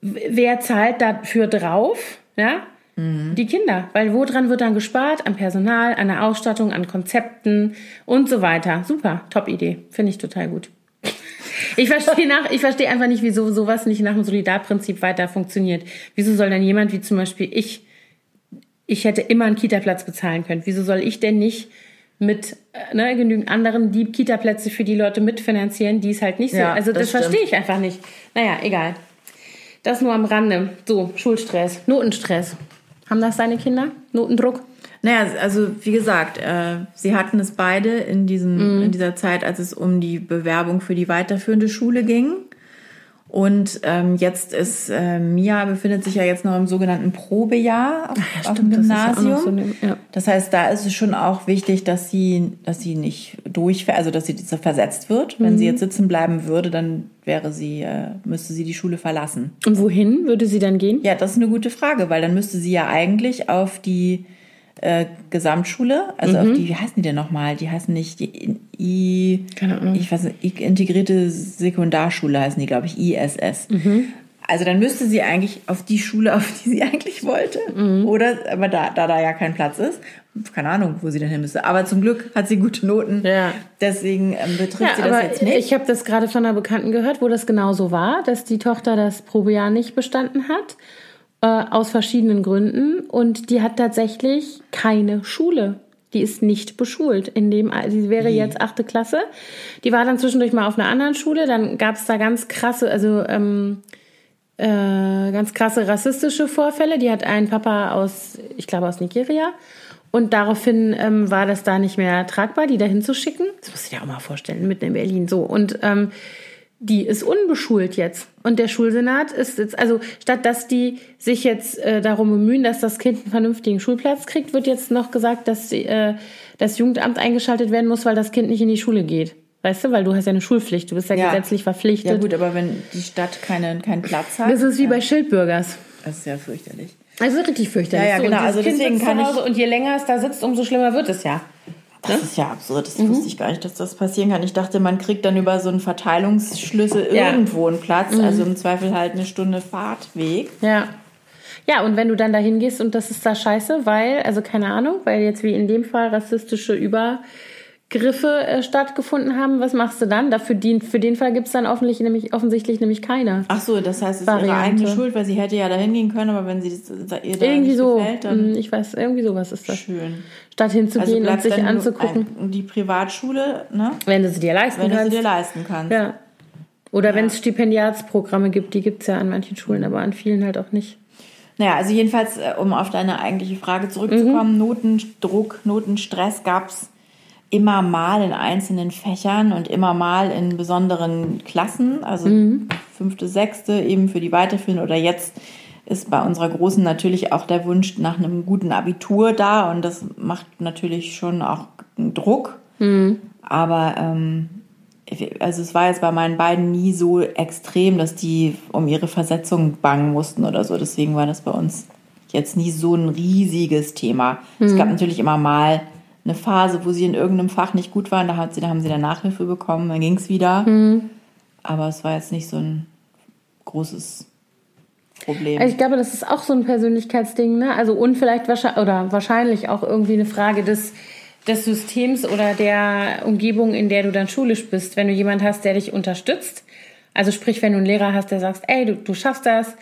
Speaker 1: Wer zahlt dafür drauf? Ja? Die Kinder. Weil woran wird dann gespart? Am Personal, an der Ausstattung, an Konzepten und so weiter. Super, Top-Idee. Finde ich total gut. Ich verstehe nach, ich verstehe einfach nicht, wieso sowas nicht nach dem Solidarprinzip weiter funktioniert. Wieso soll dann jemand wie zum Beispiel ich ich hätte immer einen Kita-Platz bezahlen können. Wieso soll ich denn nicht mit äh, ne, genügend anderen die Kita-Plätze für die Leute mitfinanzieren, die es halt nicht so.
Speaker 2: Ja,
Speaker 1: also das,
Speaker 2: das
Speaker 1: verstehe ich einfach nicht. Naja, egal. Das nur am Rande. So, Schulstress, Notenstress. Haben das deine Kinder? Notendruck?
Speaker 2: Naja, also wie gesagt, äh, sie hatten es beide in, diesem, in dieser Zeit, als es um die Bewerbung für die weiterführende Schule ging. Und ähm, jetzt ist äh, Mia befindet sich ja jetzt noch im sogenannten Probejahr auf, auf dem
Speaker 1: das ist ja auch
Speaker 2: Gymnasium.
Speaker 1: noch so eine- ja.
Speaker 2: Das heißt, da ist es schon auch wichtig, dass sie, dass sie nicht durchfährt, also dass sie versetzt wird. Wenn
Speaker 1: Mhm.
Speaker 2: sie jetzt sitzen bleiben würde, dann wäre sie, äh, müsste sie die Schule verlassen.
Speaker 1: Und wohin würde sie dann gehen?
Speaker 2: Ja, das ist eine gute Frage, weil dann müsste sie ja eigentlich auf die äh, Gesamtschule, also
Speaker 1: Mhm.
Speaker 2: auf die, wie heißen die denn nochmal? Die heißen nicht die I,
Speaker 1: Keine Ahnung.
Speaker 2: ich weiß nicht, integrierte Sekundarschule heißen die, glaube ich, ISS.
Speaker 1: Mhm.
Speaker 2: Also dann müsste sie eigentlich auf die Schule, auf die sie eigentlich wollte.
Speaker 1: Mhm.
Speaker 2: Oder, aber da, da da ja kein Platz ist, keine Ahnung, wo sie denn hin müsste. Aber zum Glück hat sie gute Noten.
Speaker 1: Ja.
Speaker 2: Deswegen ähm, betrifft
Speaker 1: Ja,
Speaker 2: sie das jetzt nicht.
Speaker 1: ich habe das gerade von einer Bekannten gehört, wo das genauso war, dass die Tochter das Probejahr nicht bestanden hat, äh, aus verschiedenen Gründen. Und die hat tatsächlich keine Schule. Die ist nicht beschult. In dem, sie wäre jetzt achte Klasse. Die war dann zwischendurch mal auf einer anderen Schule. Dann gab es da ganz krasse, also ähm, äh, ganz krasse rassistische Vorfälle. Die hat einen Papa aus, ich glaube aus Nigeria. Und daraufhin ähm, war das da nicht mehr tragbar, die da hinzuschicken. Das musst du dir auch mal vorstellen, mitten in Berlin. So. Und ähm, die ist unbeschult jetzt. Und der Schulsenat ist jetzt, also statt dass die sich jetzt äh, darum bemühen, dass das Kind einen vernünftigen Schulplatz kriegt, wird jetzt noch gesagt, dass die, äh, das Jugendamt eingeschaltet werden muss, weil das Kind nicht in die Schule geht. Weißt du, weil du hast ja eine Schulpflicht, du bist ja,
Speaker 2: Ja.
Speaker 1: gesetzlich verpflichtet.
Speaker 2: ja gut, aber wenn die Stadt keine, keinen Platz hat,
Speaker 1: Das ist wie bei Schildbürgers.
Speaker 2: das ist ja fürchterlich.
Speaker 1: Also richtig fürchterlich.
Speaker 2: Ja, ja,
Speaker 1: So,
Speaker 2: genau.
Speaker 1: und dieses
Speaker 2: Also
Speaker 1: Kind
Speaker 2: deswegen kann ich-
Speaker 1: Und je länger es da sitzt, umso schlimmer wird es ja.
Speaker 2: Das ist ja absurd. Das
Speaker 1: Mhm.
Speaker 2: wusste ich gar nicht, dass das passieren kann. Ich dachte, man kriegt dann über so einen Verteilungsschlüssel
Speaker 1: Ja. Mhm.
Speaker 2: irgendwo einen Platz. Also im Zweifel halt eine Stunde Fahrtweg.
Speaker 1: Ja. Ja, und wenn du dann dahin gehst und das ist da scheiße, weil, also keine Ahnung, weil jetzt wie in dem Fall rassistische Übergriffe äh, stattgefunden haben, was machst du dann? Dafür den, für den Fall gibt's dann offensichtlich nämlich, offensichtlich nämlich keine.
Speaker 2: Ach so, das heißt, es ist ihre eigene Schuld, weil sie hätte ja dahin gehen können, aber wenn sie das, ihr da
Speaker 1: irgendwie
Speaker 2: nicht
Speaker 1: so,
Speaker 2: gefällt, dann
Speaker 1: mm, ich weiß, irgendwie sowas ist das.
Speaker 2: schön.
Speaker 1: Statt
Speaker 2: Also
Speaker 1: hinzugehen und
Speaker 2: bleibt
Speaker 1: sich anzugucken,
Speaker 2: ein- die Privatschule, ne?
Speaker 1: wenn du sie dir leisten
Speaker 2: wenn du sie
Speaker 1: kannst.
Speaker 2: dir leisten kannst.
Speaker 1: ja. Oder wenn es Stipendiatsprogramme gibt, die gibt's ja an manchen Schulen, aber an vielen halt auch nicht.
Speaker 2: Naja, also jedenfalls, äh, um auf deine eigentliche Frage zurückzukommen, Notendruck, Notenstress gab's immer mal in einzelnen Fächern und immer mal in besonderen Klassen, also fünfte, sechste, eben für die Weiterführende oder jetzt ist bei unserer Großen natürlich auch der Wunsch nach einem guten Abitur da und das macht natürlich schon auch einen Druck. Aber ähm, also es war jetzt bei meinen beiden nie so extrem, dass die um ihre Versetzung bangen mussten oder so. Deswegen war das bei uns jetzt nie so ein riesiges Thema. Es gab natürlich immer mal eine Phase, wo sie in irgendeinem Fach nicht gut waren. Da, hat sie, da haben sie dann Nachhilfe bekommen, dann ging es wieder. Aber es war jetzt nicht so ein großes Problem.
Speaker 1: Also ich glaube, das ist auch so ein Persönlichkeitsding, ne? Also und vielleicht wahrscheinlich oder wahrscheinlich auch irgendwie eine Frage des des Systems oder der Umgebung, in der du dann schulisch bist. Wenn du jemand hast, der dich unterstützt, also sprich, wenn du einen Lehrer hast, der sagt, ey, du, du schaffst das,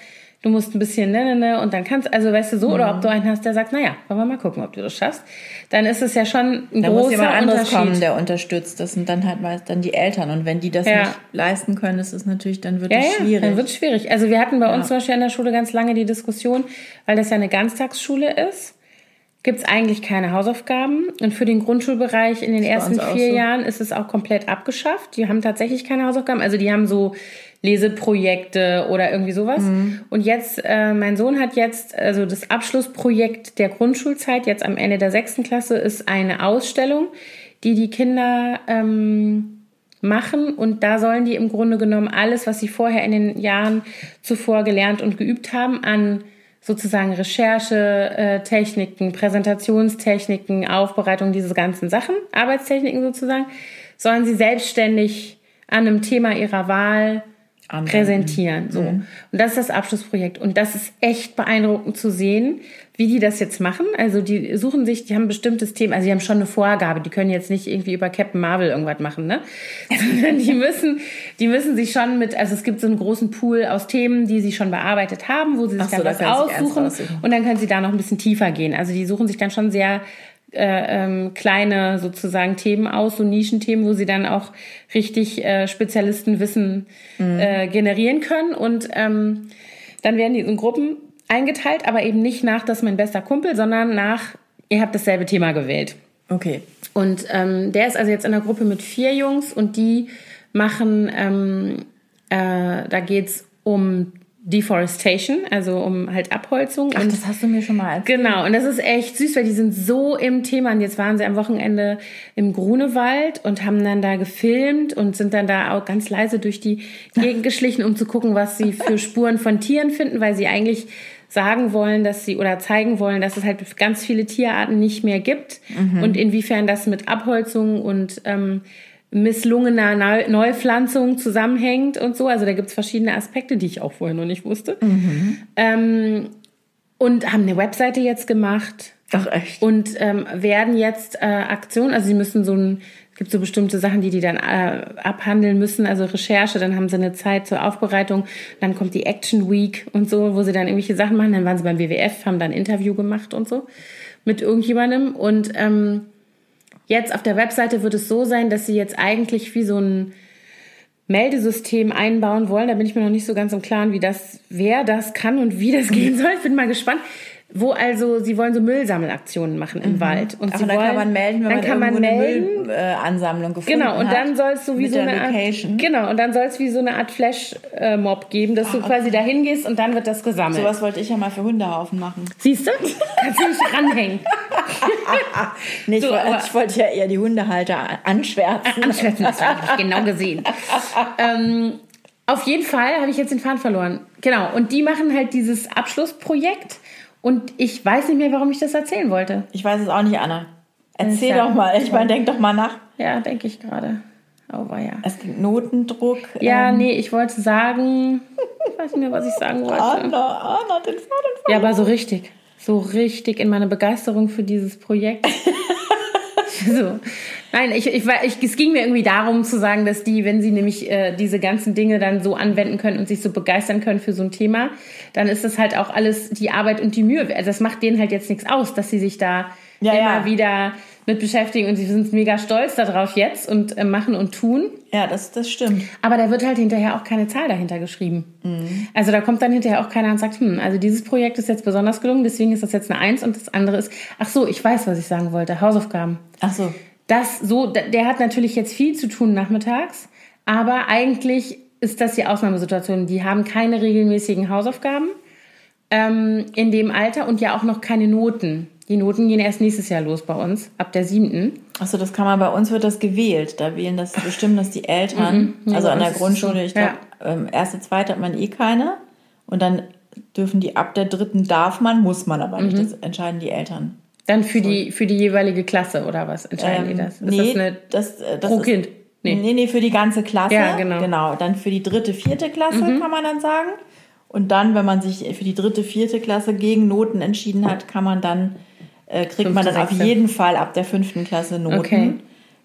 Speaker 1: du musst ein bisschen ne, ne, ne, und dann kannst, also weißt du so, oder
Speaker 2: Mhm.
Speaker 1: ob du einen hast, der sagt, naja, wollen wir mal gucken, ob du das schaffst, dann ist es ja schon ein
Speaker 2: da muss
Speaker 1: großer
Speaker 2: jemand anderes kommen, der unterstützt. Das sind dann halt meist dann die Eltern. Und wenn die das
Speaker 1: Ja.
Speaker 2: nicht leisten können, ist es natürlich, dann wird
Speaker 1: Ja,
Speaker 2: es
Speaker 1: ja,
Speaker 2: schwierig.
Speaker 1: dann wird schwierig. Also wir hatten bei uns
Speaker 2: Ja.
Speaker 1: zum Beispiel an der Schule ganz lange die Diskussion, weil das ja eine Ganztagsschule ist, gibt es eigentlich keine Hausaufgaben. Und für den Grundschulbereich in den ersten vier so. Jahren ist es auch komplett abgeschafft. Die haben tatsächlich keine Hausaufgaben. Also die haben so Leseprojekte oder irgendwie sowas. Mhm. Und jetzt, äh, mein Sohn hat jetzt, also das Abschlussprojekt der Grundschulzeit, jetzt am Ende der sechsten Klasse, ist eine Ausstellung, die die Kinder ähm, machen. Und da sollen die im Grunde genommen alles, was sie vorher in den Jahren zuvor gelernt und geübt haben, an sozusagen Recherchetechniken, Präsentationstechniken, Aufbereitung, diese ganzen Sachen, Arbeitstechniken sozusagen, sollen sie selbstständig an einem Thema ihrer Wahl Anwenden. präsentieren. So. Mhm. Und das ist das Abschlussprojekt. Und das ist echt beeindruckend zu sehen, wie die das jetzt machen. Also die suchen sich, die haben ein bestimmtes Thema, also die haben schon eine Vorgabe, die können jetzt nicht irgendwie über Captain Marvel irgendwas machen, ne? Sondern die müssen, die müssen sich schon mit, also es gibt so einen großen Pool aus Themen, die sie schon bearbeitet haben, wo sie sich Ach dann was aussuchen, aussuchen und dann können sie da noch ein bisschen tiefer gehen. Also die suchen sich dann schon sehr äh, ähm, kleine sozusagen Themen aus, so Nischenthemen, wo sie dann auch richtig äh, Spezialistenwissen mhm. äh, generieren können. Und ähm, dann werden die in Gruppen eingeteilt, aber eben nicht nach, das ist mein bester Kumpel, sondern nach, ihr habt dasselbe Thema gewählt.
Speaker 2: Okay.
Speaker 1: Und ähm, der ist also jetzt in der Gruppe mit vier Jungs und die machen, ähm, äh, da geht's um Deforestation, also um halt Abholzung.
Speaker 2: Ach, und das hast du mir schon mal
Speaker 1: erzählt. Genau, und das ist echt süß, weil die sind so im Thema. Und jetzt waren sie am Wochenende im Grunewald und haben dann da gefilmt und sind dann da auch ganz leise durch die Gegend geschlichen, um zu gucken, was sie für Spuren von Tieren finden, weil sie eigentlich sagen wollen, dass sie oder zeigen wollen, dass es halt ganz viele Tierarten nicht mehr gibt mhm. und inwiefern das mit Abholzung und ähm, misslungener Neupflanzung zusammenhängt und so. Also da gibt's verschiedene Aspekte, die ich auch vorher noch nicht wusste. Mhm. Ähm, und haben eine Webseite jetzt gemacht.
Speaker 2: Ach echt?
Speaker 1: Und ähm, werden jetzt äh, Aktionen, also sie müssen so ein, es gibt so bestimmte Sachen, die die dann äh, abhandeln müssen, also Recherche, dann haben sie eine Zeit zur Aufbereitung, dann kommt die Action Week und so, wo sie dann irgendwelche Sachen machen, dann waren sie beim WWF, haben dann ein Interview gemacht und so mit irgendjemandem und ähm, Jetzt auf der Webseite wird es so sein, dass sie jetzt eigentlich wie so ein Meldesystem einbauen wollen. Da bin ich mir noch nicht so ganz im Klaren, wie das, wer das kann und wie das gehen soll. Ich bin mal gespannt wo also sie wollen so Müllsammelaktionen machen im mhm. Wald und
Speaker 2: Ach,
Speaker 1: sie
Speaker 2: dann
Speaker 1: wollen,
Speaker 2: kann man melden, wenn
Speaker 1: dann
Speaker 2: man
Speaker 1: kann man melden,
Speaker 2: Müllansammlung gefunden
Speaker 1: genau und dann soll es so wie
Speaker 2: so
Speaker 1: eine Art, genau und dann soll es wie so eine Art Flash Mob geben, dass du ah, quasi da hingehst und dann wird das gesammelt.
Speaker 2: Sowas wollte ich ja mal für Hundehaufen machen.
Speaker 1: Siehst du? Kannst du nicht ranhängen.
Speaker 2: nee, so, ich, ich, wollte ja eher die Hundehalter anschwärzen.
Speaker 1: Anschwärzen, das habe ich genau gesehen. ähm, auf jeden Fall habe ich jetzt den Faden verloren. Genau. Und die machen halt dieses Abschlussprojekt und ich weiß nicht mehr, warum ich das erzählen wollte.
Speaker 2: Ich weiß es auch nicht, Anna. Erzähl ja doch mal. Ich meine, denk doch mal nach.
Speaker 1: Ja, denke ich gerade. Oh, war ja.
Speaker 2: Es gibt Notendruck.
Speaker 1: Ja, ähm. nee, ich wollte sagen, ich weiß nicht mehr, was ich sagen wollte.
Speaker 2: Anna, Anna, den Faden
Speaker 1: Ja, aber so richtig. So richtig in meiner Begeisterung für dieses Projekt. so. Nein, ich, ich, ich, es ging mir irgendwie darum zu sagen, dass die, wenn sie nämlich äh, diese ganzen Dinge dann so anwenden können und sich so begeistern können für so ein Thema, dann ist das halt auch alles die Arbeit und die Mühe. Also das macht denen halt jetzt nichts aus, dass sie sich da ja, immer ja. wieder mit beschäftigen und sie sind mega stolz darauf jetzt und äh, machen und tun.
Speaker 2: Ja, das, das stimmt.
Speaker 1: Aber da wird halt hinterher auch keine Zahl dahinter geschrieben. Mhm. Also da kommt dann hinterher auch keiner und sagt, hm, also dieses Projekt ist jetzt besonders gelungen, deswegen ist das jetzt eine Eins und das andere ist, ach so, ich weiß, was ich sagen wollte, Hausaufgaben.
Speaker 2: Ach so
Speaker 1: das so, der hat natürlich jetzt viel zu tun nachmittags, aber eigentlich ist das die Ausnahmesituation. Die haben keine regelmäßigen Hausaufgaben ähm, in dem Alter und ja auch noch keine Noten. Die Noten gehen erst nächstes Jahr los bei uns, ab der siebten.
Speaker 2: Achso, das kann man, bei uns wird das gewählt. Da wählen das, bestimmen das die Eltern. Mhm. Ja, also an der Grundschule, ich glaube, ja. ähm, erste, zweite hat man eh keine. Und dann dürfen die ab der dritten darf man, muss man aber nicht. Mhm. Das entscheiden die Eltern.
Speaker 1: Dann für die, für die jeweilige Klasse oder was entscheiden ähm, die das? Ist
Speaker 2: nee, das, eine das, äh, das
Speaker 1: pro Kind?
Speaker 2: Nee. nee, nee, für die ganze Klasse. Ja, genau. Genau. Dann für die dritte, vierte Klasse mhm. kann man dann sagen. Und dann, wenn man sich für die dritte, vierte Klasse gegen Noten entschieden hat, kann man dann, äh, kriegt man dann auf jeden Fall ab der fünften Klasse Noten. Okay.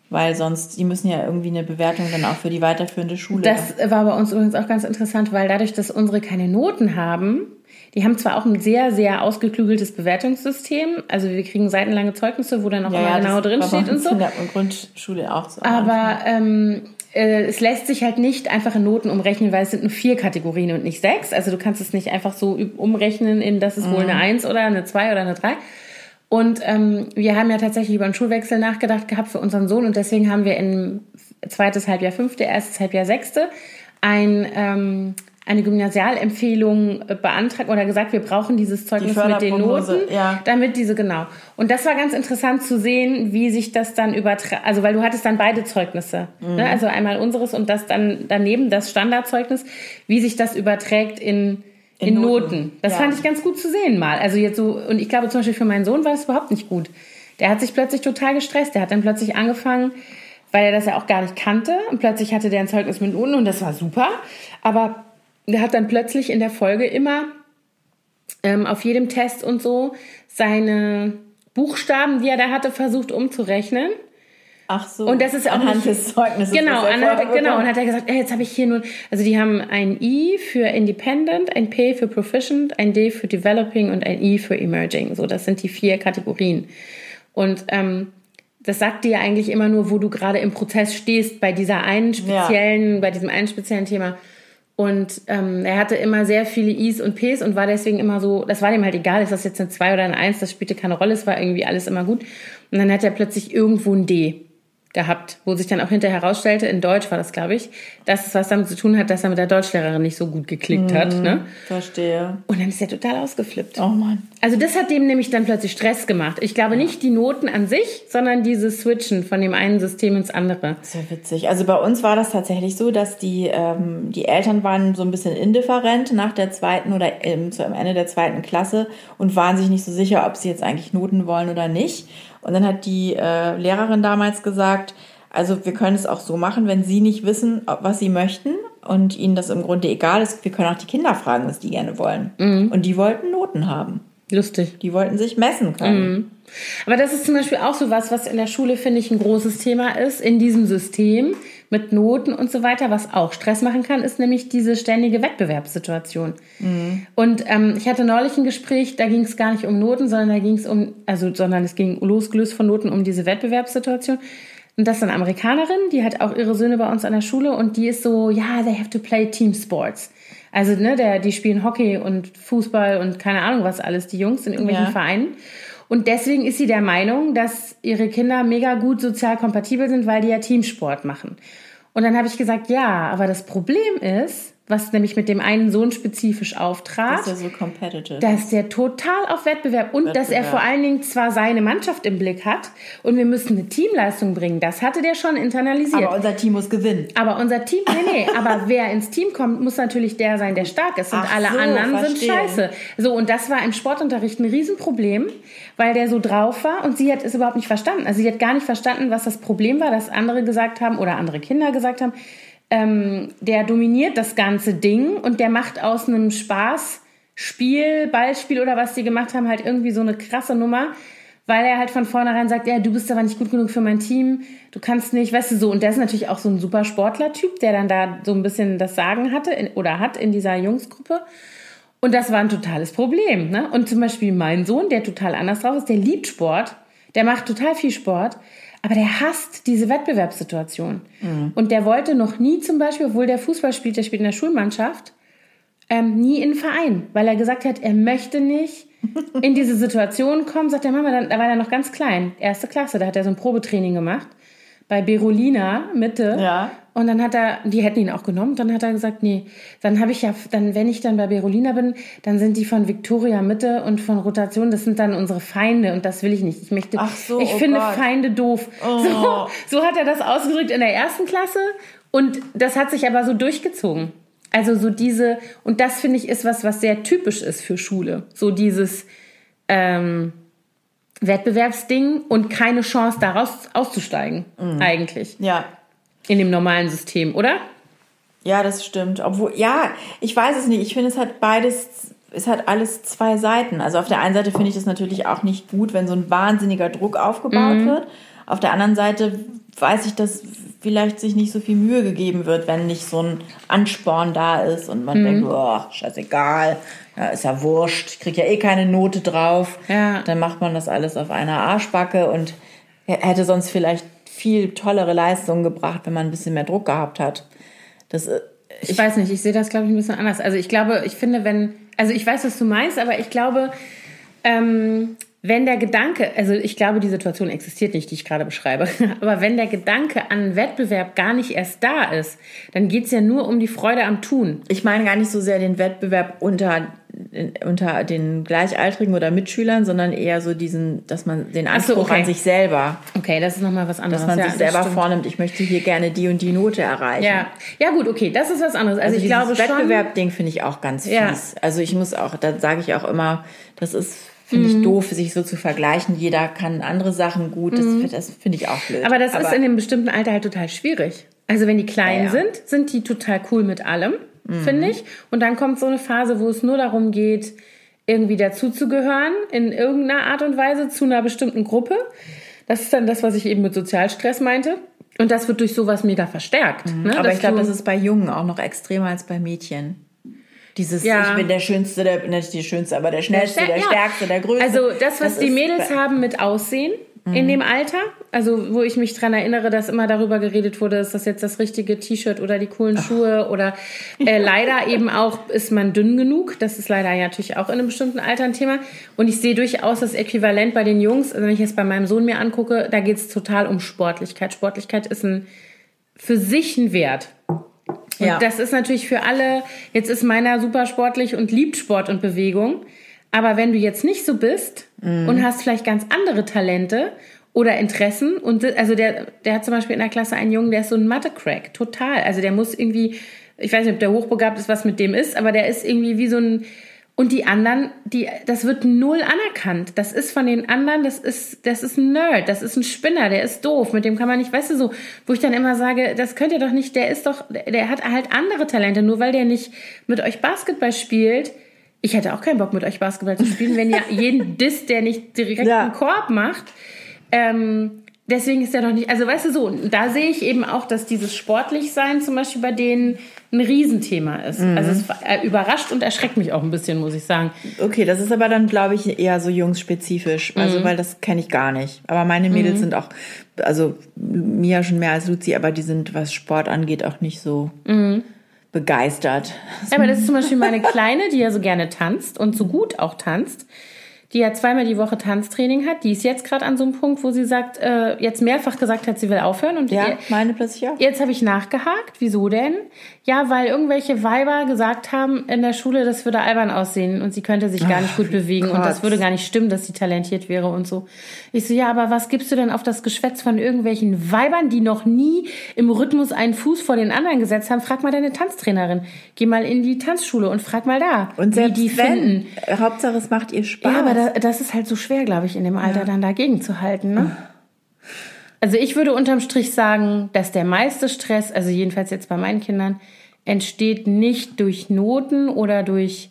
Speaker 2: Weil sonst, die müssen ja irgendwie eine Bewertung dann auch für die weiterführende Schule.
Speaker 1: Das war bei uns übrigens auch ganz interessant, weil dadurch, dass unsere keine Noten haben, die haben zwar auch ein sehr, sehr ausgeklügeltes Bewertungssystem. Also wir kriegen seitenlange Zeugnisse, wo dann auch ja, immer genau drin steht und so.
Speaker 2: In der Grundschule auch so.
Speaker 1: Aber ähm, äh, es lässt sich halt nicht einfach in Noten umrechnen, weil es sind nur vier Kategorien und nicht sechs. Also du kannst es nicht einfach so umrechnen in, das ist wohl mhm. eine Eins oder eine Zwei oder eine Drei. Und ähm, wir haben ja tatsächlich über einen Schulwechsel nachgedacht gehabt für unseren Sohn und deswegen haben wir im zweites Halbjahr fünfte, erstes Halbjahr sechste ein ähm, eine Gymnasialempfehlung beantragt oder gesagt, wir brauchen dieses Zeugnis mit den Noten, ja. damit diese genau. Und das war ganz interessant zu sehen, wie sich das dann überträgt. Also weil du hattest dann beide Zeugnisse, mhm. ne? also einmal unseres und das dann daneben das Standardzeugnis, wie sich das überträgt in in, in Noten. Noten. Das ja. fand ich ganz gut zu sehen mal. Also jetzt so und ich glaube zum Beispiel für meinen Sohn war es überhaupt nicht gut. Der hat sich plötzlich total gestresst. Der hat dann plötzlich angefangen weil er das ja auch gar nicht kannte. Und plötzlich hatte der ein Zeugnis mit Noten und das war super. Aber der hat dann plötzlich in der Folge immer ähm, auf jedem Test und so seine Buchstaben, die er da hatte, versucht umzurechnen.
Speaker 2: Ach so. Und das ist auch anhand des Zeugnisses.
Speaker 1: Genau, anhand, genau. Und hat er gesagt, ey, jetzt habe ich hier nun, also die haben ein I für Independent, ein P für Proficient, ein D für Developing und ein I für Emerging. So, das sind die vier Kategorien. Und ähm, das sagt dir ja eigentlich immer nur, wo du gerade im Prozess stehst bei dieser einen speziellen, ja. bei diesem einen speziellen Thema. Und ähm, er hatte immer sehr viele Is und Ps und war deswegen immer so, das war dem halt egal, ist das jetzt eine 2 oder eine 1, das spielte keine Rolle, es war irgendwie alles immer gut. Und dann hat er plötzlich irgendwo ein D gehabt, wo sich dann auch hinterher herausstellte, in Deutsch war das, glaube ich, dass es was damit zu tun hat, dass er mit der Deutschlehrerin nicht so gut geklickt mhm, hat. Ne?
Speaker 2: Verstehe.
Speaker 1: Und dann ist er total ausgeflippt.
Speaker 2: Oh Mann.
Speaker 1: Also das hat dem nämlich dann plötzlich Stress gemacht. Ich glaube nicht die Noten an sich, sondern dieses Switchen von dem einen System ins andere.
Speaker 2: Sehr witzig. Also bei uns war das tatsächlich so, dass die, ähm, die Eltern waren so ein bisschen indifferent nach der zweiten oder ähm, zu am Ende der zweiten Klasse und waren sich nicht so sicher, ob sie jetzt eigentlich Noten wollen oder nicht. Und dann hat die äh, Lehrerin damals gesagt, also wir können es auch so machen, wenn Sie nicht wissen, was Sie möchten und Ihnen das im Grunde egal ist, wir können auch die Kinder fragen, was die gerne wollen. Mhm. Und die wollten Noten haben.
Speaker 1: Lustig.
Speaker 2: Die wollten sich messen können. Mhm.
Speaker 1: Aber das ist zum Beispiel auch so was, was in der Schule, finde ich, ein großes Thema ist, in diesem System mit Noten und so weiter, was auch Stress machen kann, ist nämlich diese ständige Wettbewerbssituation. Mhm. Und ähm, ich hatte neulich ein Gespräch, da ging es gar nicht um Noten, sondern da ging es um, also, sondern es ging losgelöst von Noten um diese Wettbewerbssituation. Und das ist eine Amerikanerin, die hat auch ihre Söhne bei uns an der Schule und die ist so, ja, they have to play team sports. Also, ne, der, die spielen Hockey und Fußball und keine Ahnung was alles, die Jungs in irgendwelchen ja. Vereinen. Und deswegen ist sie der Meinung, dass ihre Kinder mega gut sozial kompatibel sind, weil die ja Teamsport machen. Und dann habe ich gesagt, ja, aber das Problem ist, was nämlich mit dem einen Sohn spezifisch auftrat.
Speaker 2: Dass er so competitive.
Speaker 1: Dass der total auf Wettbewerb und Wettbewerb. dass er vor allen Dingen zwar seine Mannschaft im Blick hat und wir müssen eine Teamleistung bringen. Das hatte der schon internalisiert.
Speaker 2: Aber unser Team muss gewinnen.
Speaker 1: Aber unser Team, nee, nee, aber wer ins Team kommt, muss natürlich der sein, der stark ist und Ach alle so, anderen verstehe. sind scheiße. So, und das war im Sportunterricht ein Riesenproblem, weil der so drauf war und sie hat es überhaupt nicht verstanden. Also sie hat gar nicht verstanden, was das Problem war, dass andere gesagt haben oder andere Kinder gesagt haben, ähm, der dominiert das ganze Ding und der macht aus einem Spaßspiel, Ballspiel oder was die gemacht haben, halt irgendwie so eine krasse Nummer, weil er halt von vornherein sagt, ja, du bist aber nicht gut genug für mein Team, du kannst nicht, weißt du, so. Und der ist natürlich auch so ein super Sportler-Typ, der dann da so ein bisschen das Sagen hatte in, oder hat in dieser Jungsgruppe. Und das war ein totales Problem. Ne? Und zum Beispiel mein Sohn, der total anders drauf ist, der liebt Sport, der macht total viel Sport, aber der hasst diese Wettbewerbssituation. Mhm. Und der wollte noch nie zum Beispiel, obwohl der Fußball spielt, der spielt in der Schulmannschaft, ähm, nie in einen Verein, weil er gesagt hat, er möchte nicht in diese Situation kommen. Sagt der Mama, dann, da war er noch ganz klein, erste Klasse, da hat er so ein Probetraining gemacht bei Berolina Mitte. Ja. Und dann hat er, die hätten ihn auch genommen, dann hat er gesagt, nee, dann habe ich ja, dann, wenn ich dann bei Berolina bin, dann sind die von Victoria Mitte und von Rotation, das sind dann unsere Feinde und das will ich nicht. Ich möchte, Ach so, ich oh finde Gott. Feinde doof. Oh. So, so hat er das ausgedrückt in der ersten Klasse und das hat sich aber so durchgezogen. Also so diese, und das finde ich ist was, was sehr typisch ist für Schule. So dieses, ähm, Wettbewerbsding und keine Chance daraus auszusteigen, mhm. eigentlich.
Speaker 2: Ja.
Speaker 1: In dem normalen System, oder?
Speaker 2: Ja, das stimmt. Obwohl, ja, ich weiß es nicht. Ich finde, es hat beides, es hat alles zwei Seiten. Also auf der einen Seite finde ich es natürlich auch nicht gut, wenn so ein wahnsinniger Druck aufgebaut mhm. wird. Auf der anderen Seite weiß ich, dass vielleicht sich nicht so viel Mühe gegeben wird, wenn nicht so ein Ansporn da ist und man mhm. denkt, boah, scheißegal, ja, ist ja wurscht, ich kriege ja eh keine Note drauf. Ja. Dann macht man das alles auf einer Arschbacke und hätte sonst vielleicht viel tollere Leistungen gebracht, wenn man ein bisschen mehr Druck gehabt hat. Das,
Speaker 1: ich, äh, ich weiß nicht, ich sehe das, glaube ich, ein bisschen anders. Also ich glaube, ich finde, wenn, also ich weiß, was du meinst, aber ich glaube, ähm, wenn der Gedanke, also ich glaube, die Situation existiert nicht, die ich gerade beschreibe, aber wenn der Gedanke an Wettbewerb gar nicht erst da ist, dann geht es ja nur um die Freude am Tun.
Speaker 2: Ich meine gar nicht so sehr den Wettbewerb unter, unter den Gleichaltrigen oder Mitschülern, sondern eher so diesen, dass man den Anspruch so, okay. an sich selber.
Speaker 1: Okay, das ist nochmal was anderes.
Speaker 2: Dass man ja, sich selber vornimmt, ich möchte hier gerne die und die Note erreichen.
Speaker 1: Ja, ja gut, okay, das ist was anderes. Also, also ich glaube
Speaker 2: Wettbewerb-Ding finde ich auch ganz fies. Ja. Also ich muss auch, da sage ich auch immer, das ist Finde ich mhm. doof, sich so zu vergleichen. Jeder kann andere Sachen gut. Das, mhm. das finde ich auch blöd.
Speaker 1: Aber das Aber ist in einem bestimmten Alter halt total schwierig. Also wenn die klein ja, ja. sind, sind die total cool mit allem, mhm. finde ich. Und dann kommt so eine Phase, wo es nur darum geht, irgendwie dazuzugehören, in irgendeiner Art und Weise zu einer bestimmten Gruppe. Das ist dann das, was ich eben mit Sozialstress meinte. Und das wird durch sowas mega verstärkt.
Speaker 2: Mhm. Ne? Aber ich glaube, das ist bei Jungen auch noch extremer als bei Mädchen. Dieses, ja. ich bin der Schönste, der, nicht die Schönste, aber der Schnellste, der, der ja. Stärkste, der Größte.
Speaker 1: Also das, was das die Mädels haben mit Aussehen mhm. in dem Alter, also wo ich mich dran erinnere, dass immer darüber geredet wurde, ist das jetzt das richtige T-Shirt oder die coolen Schuhe oder äh, leider eben auch, ist man dünn genug. Das ist leider ja natürlich auch in einem bestimmten Alter ein Thema. Und ich sehe durchaus das Äquivalent bei den Jungs, also wenn ich es bei meinem Sohn mir angucke, da geht es total um Sportlichkeit. Sportlichkeit ist ein für sich ein Wert. Und ja. das ist natürlich für alle, jetzt ist meiner super sportlich und liebt Sport und Bewegung. Aber wenn du jetzt nicht so bist mhm. und hast vielleicht ganz andere Talente oder Interessen und also der, der hat zum Beispiel in der Klasse einen Jungen, der ist so ein Mathe-Crack, total. Also der muss irgendwie, ich weiß nicht, ob der hochbegabt ist, was mit dem ist, aber der ist irgendwie wie so ein, und die anderen, die, das wird null anerkannt. Das ist von den anderen, das ist, das ist ein Nerd, das ist ein Spinner, der ist doof, mit dem kann man nicht, weißt du, so, wo ich dann immer sage, das könnt ihr doch nicht, der ist doch, der hat halt andere Talente, nur weil der nicht mit euch Basketball spielt. Ich hätte auch keinen Bock, mit euch Basketball zu spielen, wenn ihr jeden Diss, der nicht direkt ja. einen Korb macht. Ähm, deswegen ist er doch nicht, also weißt du so, da sehe ich eben auch, dass dieses Sportlichsein zum Beispiel bei denen ein Riesenthema ist. Mhm. Also es äh, überrascht und erschreckt mich auch ein bisschen, muss ich sagen.
Speaker 2: Okay, das ist aber dann, glaube ich, eher so jungsspezifisch. Also, mhm. weil das kenne ich gar nicht. Aber meine Mädels mhm. sind auch, also Mia schon mehr als Luzi, aber die sind, was Sport angeht, auch nicht so mhm. Begeistert.
Speaker 1: Aber das ist zum Beispiel meine Kleine, die ja so gerne tanzt und so gut auch tanzt die ja zweimal die Woche Tanztraining hat. Die ist jetzt gerade an so einem Punkt, wo sie sagt, äh, jetzt mehrfach gesagt hat, sie will aufhören. Und
Speaker 2: ja, ihr, meine plötzlich auch.
Speaker 1: Jetzt habe ich nachgehakt. Wieso denn? Ja, weil irgendwelche Weiber gesagt haben in der Schule, das würde albern aussehen und sie könnte sich gar nicht gut bewegen Gott. und das würde gar nicht stimmen, dass sie talentiert wäre und so. Ich so, ja, aber was gibst du denn auf das Geschwätz von irgendwelchen Weibern, die noch nie im Rhythmus einen Fuß vor den anderen gesetzt haben? Frag mal deine Tanztrainerin. Geh mal in die Tanzschule und frag mal da,
Speaker 2: und wie die wenn, finden. Hauptsache, es macht ihr Spaß.
Speaker 1: Ja, da, das ist halt so schwer, glaube ich, in dem Alter ja. dann dagegen zu halten. Ne? Also ich würde unterm Strich sagen, dass der meiste Stress, also jedenfalls jetzt bei meinen Kindern, entsteht nicht durch Noten oder durch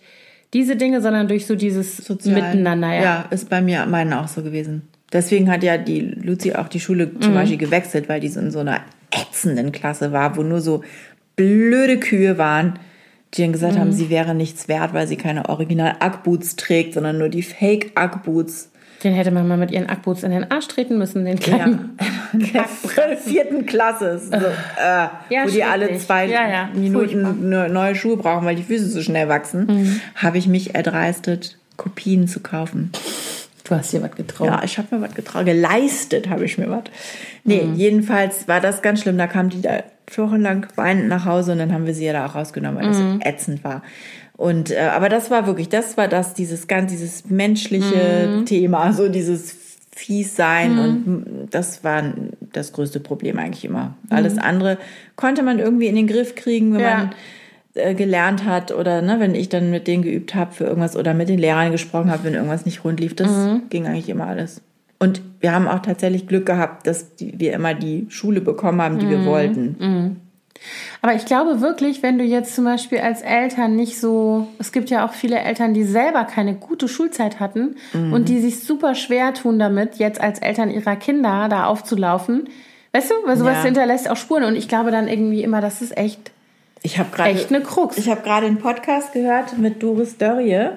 Speaker 1: diese Dinge, sondern durch so dieses Sozialen. Miteinander.
Speaker 2: Ja. ja, ist bei mir meinen auch so gewesen. Deswegen hat ja die Luzi auch die Schule zum mhm. Beispiel gewechselt, weil die so in so einer ätzenden Klasse war, wo nur so blöde Kühe waren, die dann gesagt mhm. haben, sie wäre nichts wert, weil sie keine original Ackboots trägt, sondern nur die Fake Ackboots.
Speaker 1: Den hätte man mal mit ihren Ackboots in den Arsch treten müssen, den kleinen.
Speaker 2: Ja. der vierten Klasse. So, äh, ja, wo die alle zwei ja. Minuten neue Schuhe brauchen, weil die Füße so schnell wachsen, mhm. habe ich mich erdreistet, Kopien zu kaufen.
Speaker 1: Du hast dir was getraut.
Speaker 2: Ja, ich habe mir was getraut. Geleistet habe ich mir was. Nee, mhm. jedenfalls war das ganz schlimm. Da kam die da wochenlang weinend nach Hause und dann haben wir sie ja da auch rausgenommen, weil mhm. das ätzend war. Und äh, aber das war wirklich, das war das, dieses ganz, dieses menschliche mhm. Thema, so dieses fies sein mhm. und das war das größte Problem eigentlich immer. Alles mhm. andere konnte man irgendwie in den Griff kriegen, wenn ja. man äh, gelernt hat oder ne, wenn ich dann mit denen geübt habe für irgendwas oder mit den Lehrern gesprochen habe, wenn irgendwas nicht rund lief, das mhm. ging eigentlich immer alles. Und wir haben auch tatsächlich Glück gehabt, dass die, wir immer die Schule bekommen haben, die wir wollten.
Speaker 1: Mhm. Aber ich glaube wirklich, wenn du jetzt zum Beispiel als Eltern nicht so, es gibt ja auch viele Eltern, die selber keine gute Schulzeit hatten mhm. und die sich super schwer tun damit, jetzt als Eltern ihrer Kinder da aufzulaufen. Weißt du, weil sowas ja. hinterlässt auch Spuren und ich glaube dann irgendwie immer, das ist echt,
Speaker 2: ich habe gerade
Speaker 1: echt eine Krux.
Speaker 2: Ich habe gerade einen Podcast gehört mit Doris Dörrie,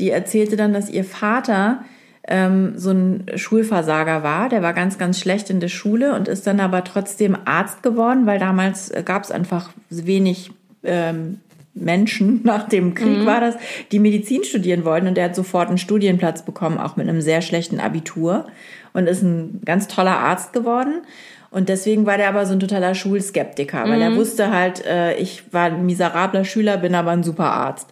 Speaker 2: die erzählte dann, dass ihr Vater ähm, so ein Schulversager war. Der war ganz, ganz schlecht in der Schule und ist dann aber trotzdem Arzt geworden, weil damals gab es einfach wenig ähm, Menschen nach dem Krieg war das, die Medizin studieren wollten und der hat sofort einen Studienplatz bekommen, auch mit einem sehr schlechten Abitur und ist ein ganz toller Arzt geworden. Und deswegen war der aber so ein totaler Schulskeptiker, weil er wusste halt, äh, ich war ein miserabler Schüler, bin aber ein super Arzt.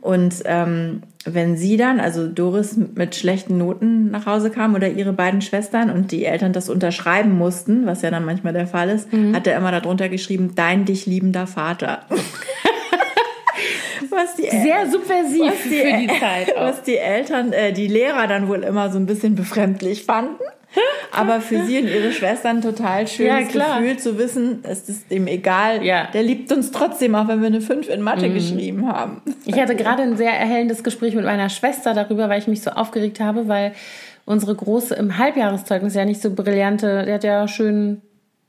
Speaker 2: Und ähm, wenn sie dann, also Doris mit schlechten Noten nach Hause kam oder ihre beiden Schwestern und die Eltern das unterschreiben mussten, was ja dann manchmal der Fall ist, hat er immer darunter geschrieben, dein dich liebender Vater. was die
Speaker 1: Sehr subversiv
Speaker 2: was die,
Speaker 1: für die Zeit auch.
Speaker 2: was die Eltern, äh, die Lehrer dann wohl immer so ein bisschen befremdlich fanden. Aber für sie und ihre Schwestern total schönes
Speaker 1: Ja, klar.
Speaker 2: Gefühl zu wissen, es ist dem egal.
Speaker 1: Ja.
Speaker 2: Der liebt uns trotzdem, auch wenn wir eine 5 in Mathe geschrieben haben.
Speaker 1: Ich hatte gerade ein sehr erhellendes Gespräch mit meiner Schwester darüber, weil ich mich so aufgeregt habe, weil unsere Große im Halbjahreszeugnis ja nicht so brillante, der hat ja schön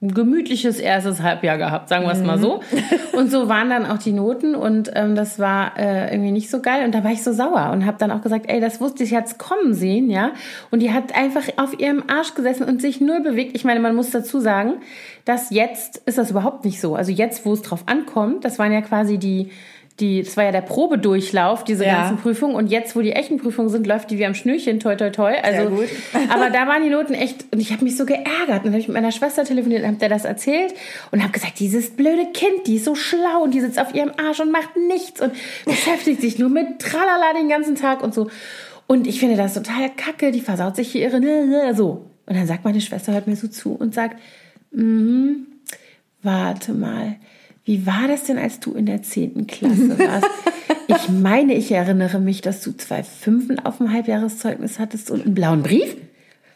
Speaker 1: gemütliches erstes Halbjahr gehabt, sagen wir es mal so. Und so waren dann auch die Noten und ähm, das war äh, irgendwie nicht so geil. Und da war ich so sauer und habe dann auch gesagt, ey, das wusste ich jetzt kommen sehen, ja. Und die hat einfach auf ihrem Arsch gesessen und sich null bewegt. Ich meine, man muss dazu sagen, dass jetzt ist das überhaupt nicht so. Also jetzt, wo es drauf ankommt, das waren ja quasi die die, das war ja der Probedurchlauf, diese
Speaker 2: Ja.
Speaker 1: ganzen Prüfungen. Und jetzt, wo die echten Prüfungen sind, läuft die wie am Schnürchen, toi, toi, toi. Also, aber da waren die Noten echt, und ich habe mich so geärgert. Und dann habe ich mit meiner Schwester telefoniert und habe der das erzählt und habe gesagt, dieses blöde Kind, die ist so schlau und die sitzt auf ihrem Arsch und macht nichts und beschäftigt sich nur mit Tralala den ganzen Tag und so. Und ich finde das total kacke, die versaut sich hier ihre, ne, ne, so. Und dann sagt meine Schwester, hört mir so zu und sagt, mhm, warte mal, wie war das denn, als du in der 10. Klasse warst? Ich meine, ich erinnere mich, dass du zwei Fünfen auf dem Halbjahreszeugnis hattest und einen blauen Brief.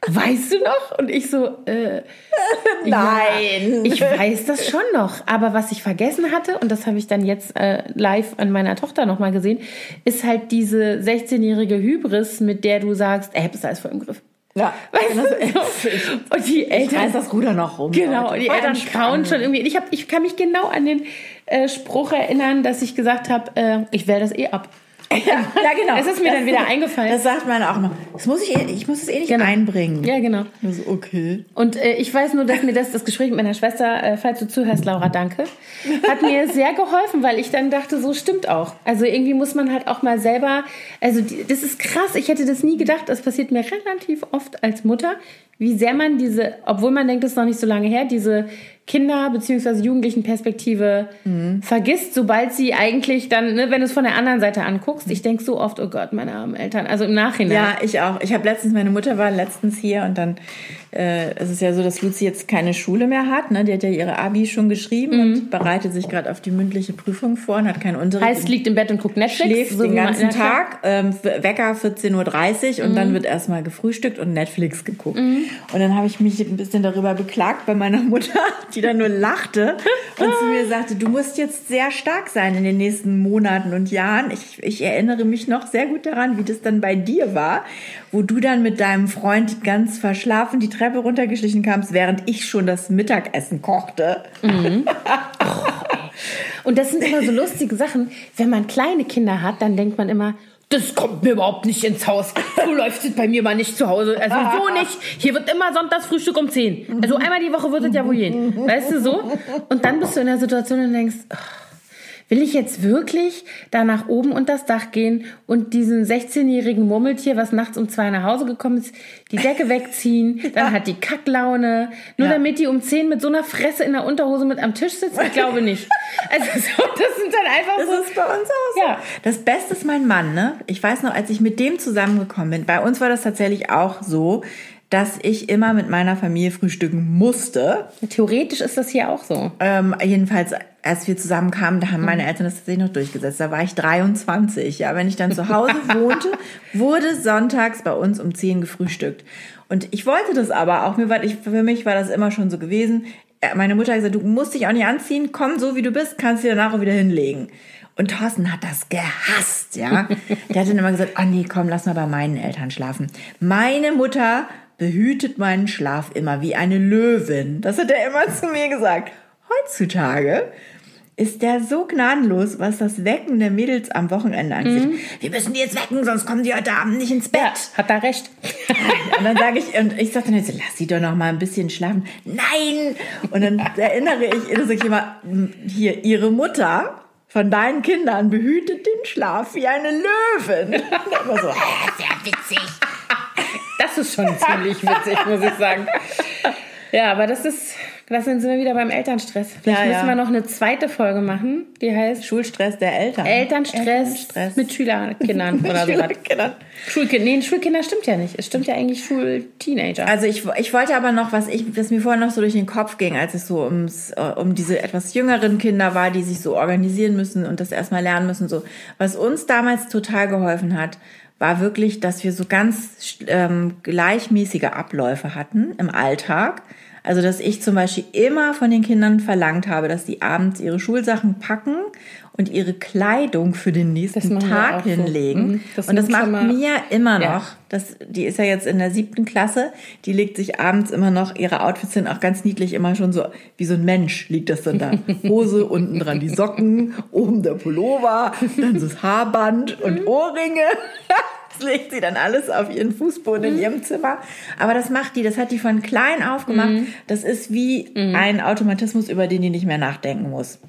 Speaker 1: Weißt du noch? Und ich so, äh,
Speaker 2: Nein.
Speaker 1: Ja, ich weiß das schon noch. Aber was ich vergessen hatte, und das habe ich dann jetzt äh, live an meiner Tochter nochmal gesehen, ist halt diese 16-jährige Hybris, mit der du sagst, ey, bist alles voll im Griff.
Speaker 2: Ja.
Speaker 1: Weißt du? so? Und die
Speaker 2: Ich
Speaker 1: Eltern
Speaker 2: reiß das Ruder noch rum.
Speaker 1: Genau,
Speaker 2: Leute.
Speaker 1: die Eltern kauen schon irgendwie. Ich, hab, ich kann mich genau an den äh, Spruch erinnern, dass ich gesagt habe, äh, ich wähle das eh ab.
Speaker 2: Ja, ja, genau.
Speaker 1: Es ist mir dann wieder eingefallen.
Speaker 2: Das sagt man auch immer. Das muss ich, ich muss es eh nicht
Speaker 1: Genau.
Speaker 2: einbringen.
Speaker 1: Ja, genau.
Speaker 2: Also, okay.
Speaker 1: Und äh, ich weiß nur, dass mir das, das Gespräch mit meiner Schwester, äh, falls du zuhörst, Laura, danke, hat mir sehr geholfen, weil ich dann dachte, so stimmt auch. Also irgendwie muss man halt auch mal selber, also die, das ist krass, ich hätte das nie gedacht, das passiert mir relativ oft als Mutter, wie sehr man diese, obwohl man denkt, das ist noch nicht so lange her, diese Kinder- bzw. Jugendlichen-Perspektive vergisst, sobald sie eigentlich dann, ne, wenn du es von der anderen Seite anguckst, ich denke so oft, oh Gott, meine armen Eltern, also im Nachhinein.
Speaker 2: Ja, ich auch. Ich habe letztens, meine Mutter war letztens hier und dann äh, es ist ja so, dass Luzi jetzt keine Schule mehr hat. Ne? Die hat ja ihre Abi schon geschrieben und bereitet sich gerade auf die mündliche Prüfung vor und hat keinen Unterricht.
Speaker 1: Heißt, liegt im Bett und guckt Netflix.
Speaker 2: schläft
Speaker 1: so
Speaker 2: den ganzen. Tag, ähm, Wecker 14.30 Uhr und dann wird erstmal gefrühstückt und Netflix geguckt. Und dann habe ich mich ein bisschen darüber beklagt bei meiner Mutter, die dann nur lachte und zu mir sagte, du musst jetzt sehr stark sein in den nächsten Monaten und Jahren. Ich, ich erinnere mich noch sehr gut daran, wie das dann bei dir war, wo du dann mit deinem Freund ganz verschlafen die Treppe runtergeschlichen kamst, während ich schon das Mittagessen kochte.
Speaker 1: Und das sind immer so lustige Sachen. Wenn man kleine Kinder hat, dann denkt man immer, das kommt mir überhaupt nicht ins Haus. So läuft es bei mir mal nicht zu Hause. Also so nicht. Hier wird immer Sonntagsfrühstück um 10. Also einmal die Woche wird es ja wohl gehen. Weißt du so? Und dann bist du in der Situation und denkst, ach, will ich jetzt wirklich da nach oben unter das Dach gehen und diesen 16-jährigen Murmeltier, was nachts um zwei nach Hause gekommen ist, die Decke wegziehen, dann hat die Kacklaune, nur
Speaker 2: Ja.
Speaker 1: damit die um 10 mit so einer Fresse in der Unterhose mit am Tisch sitzt? Ich glaube nicht. Also so, das sind dann einfach
Speaker 2: Das
Speaker 1: so...
Speaker 2: ist bei uns auch so.
Speaker 1: Ja.
Speaker 2: Das Beste ist mein Mann, ne? Ich weiß noch, als ich mit dem zusammengekommen bin, bei uns war das tatsächlich auch so, dass ich immer mit meiner Familie frühstücken musste.
Speaker 1: Theoretisch ist das hier auch so.
Speaker 2: Ähm, jedenfalls, als wir zusammenkamen, da haben meine Eltern das tatsächlich noch durchgesetzt. Da war ich 23. Ja, wenn ich dann zu Hause wohnte, wurde sonntags bei uns um 10 gefrühstückt. Und ich wollte das aber auch. Mir war, ich, für mich war das immer schon so gewesen. Äh, Meine Mutter hat gesagt, du musst dich auch nicht anziehen, komm so wie du bist, kannst dir danach auch wieder hinlegen. Und Thorsten hat das gehasst, ja. Der hat dann immer gesagt, oh nee, komm, lass mal bei meinen Eltern schlafen. Meine Mutter behütet meinen Schlaf immer wie eine Löwin. Das hat er immer zu mir gesagt. Heutzutage ist der so gnadenlos, was das Wecken der Mädels am Wochenende angeht. Wir müssen die jetzt wecken, sonst kommen die heute Abend nicht ins Bett.
Speaker 1: Ja, hat da recht.
Speaker 2: Und dann sage ich, und ich sage dann jetzt, lass sie doch noch mal ein bisschen schlafen. Nein! Und dann erinnere ich, sag ich immer, hier, ihre Mutter von deinen Kindern behütet den Schlaf wie eine Löwin. immer so,
Speaker 1: sehr witzig. Das ist schon ziemlich witzig, muss ich sagen. Ja, aber das ist, das sind wir wieder beim Elternstress. Vielleicht
Speaker 2: Ja,
Speaker 1: müssen
Speaker 2: ja.
Speaker 1: wir noch eine zweite Folge machen, die heißt
Speaker 2: Schulstress der Eltern.
Speaker 1: Elternstress,
Speaker 2: Elternstress.
Speaker 1: mit Schülerkindern oder so.
Speaker 2: Genau.
Speaker 1: Schulkind, nee, Schulkinder stimmt ja nicht. Es stimmt ja eigentlich Schulteenager.
Speaker 2: Also ich, ich wollte aber noch, was ich, was mir vorher noch so durch den Kopf ging, als es so ums, äh, um diese etwas jüngeren Kinder war, die sich so organisieren müssen und das erstmal lernen müssen, so. Was uns damals total geholfen hat, war wirklich, dass wir so ganz ähm, gleichmäßige Abläufe hatten im Alltag. Also, dass ich zum Beispiel immer von den Kindern verlangt habe, dass die abends ihre Schulsachen packen und ihre Kleidung für den nächsten Tag
Speaker 1: so.
Speaker 2: hinlegen.
Speaker 1: Mhm. Das
Speaker 2: und das macht
Speaker 1: mal-
Speaker 2: mir immer noch
Speaker 1: Ja.
Speaker 2: das, die ist ja jetzt in der siebten Klasse, die legt sich abends immer noch, ihre Outfits sind auch ganz niedlich, immer schon so, wie so ein Mensch liegt das dann da. Hose, unten dran die Socken, oben der Pullover, dann das Haarband und Ohrringe. Das legt sie dann alles auf ihren Fußboden in ihrem Zimmer. Aber das macht die, das hat die von klein auf gemacht. Das ist wie ein Automatismus, über den die nicht mehr nachdenken muss.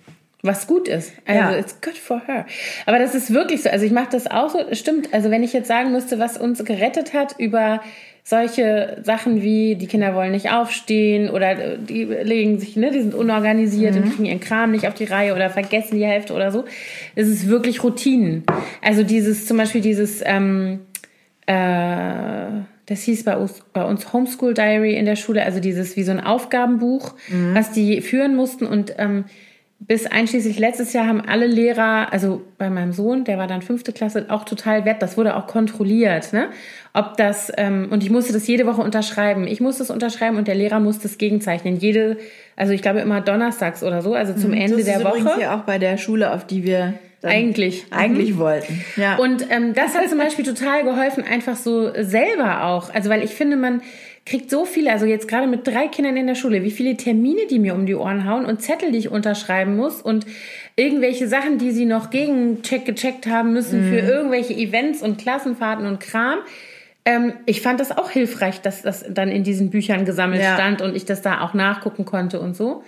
Speaker 1: Was gut ist. Also,
Speaker 2: Ja.
Speaker 1: it's good for her. Aber das ist wirklich so. Also, ich mache das auch so. Stimmt. Also, wenn ich jetzt sagen müsste, was uns gerettet hat über solche Sachen wie, die Kinder wollen nicht aufstehen oder äh, die legen sich, ne, die sind unorganisiert und kriegen ihren Kram nicht auf die Reihe oder vergessen die Hälfte oder so. Es ist wirklich Routinen. Also, dieses, zum Beispiel dieses, ähm, äh, das hieß bei uns, bei uns Homeschool Diary in der Schule, also dieses wie so ein Aufgabenbuch, was die führen mussten und ähm, bis einschließlich letztes Jahr haben alle Lehrer, also bei meinem Sohn, der war dann fünfte Klasse, auch total wert. Das wurde auch kontrolliert, ne? Ob das ähm, und ich musste das jede Woche unterschreiben. Ich musste es unterschreiben und der Lehrer musste es gegenzeichnen. Jede, also ich glaube immer donnerstags oder so, also zum Ende
Speaker 2: Mhm. das
Speaker 1: der
Speaker 2: ist übrigens
Speaker 1: Woche.
Speaker 2: hier auch bei der Schule, auf die wir
Speaker 1: Eigentlich.
Speaker 2: eigentlich wollten. Ja.
Speaker 1: Und ähm, das hat zum Beispiel total geholfen, einfach so selber auch. Also, weil ich finde, man kriegt so viele, also jetzt gerade mit drei Kindern in der Schule, wie viele Termine die mir um die Ohren hauen und Zettel, die ich unterschreiben muss und irgendwelche Sachen, die sie noch gegencheck gecheckt haben müssen für irgendwelche Events und Klassenfahrten und Kram. Ähm, ich fand das auch hilfreich, dass das dann in diesen Büchern gesammelt
Speaker 2: Ja.
Speaker 1: stand und ich das da auch nachgucken konnte und so.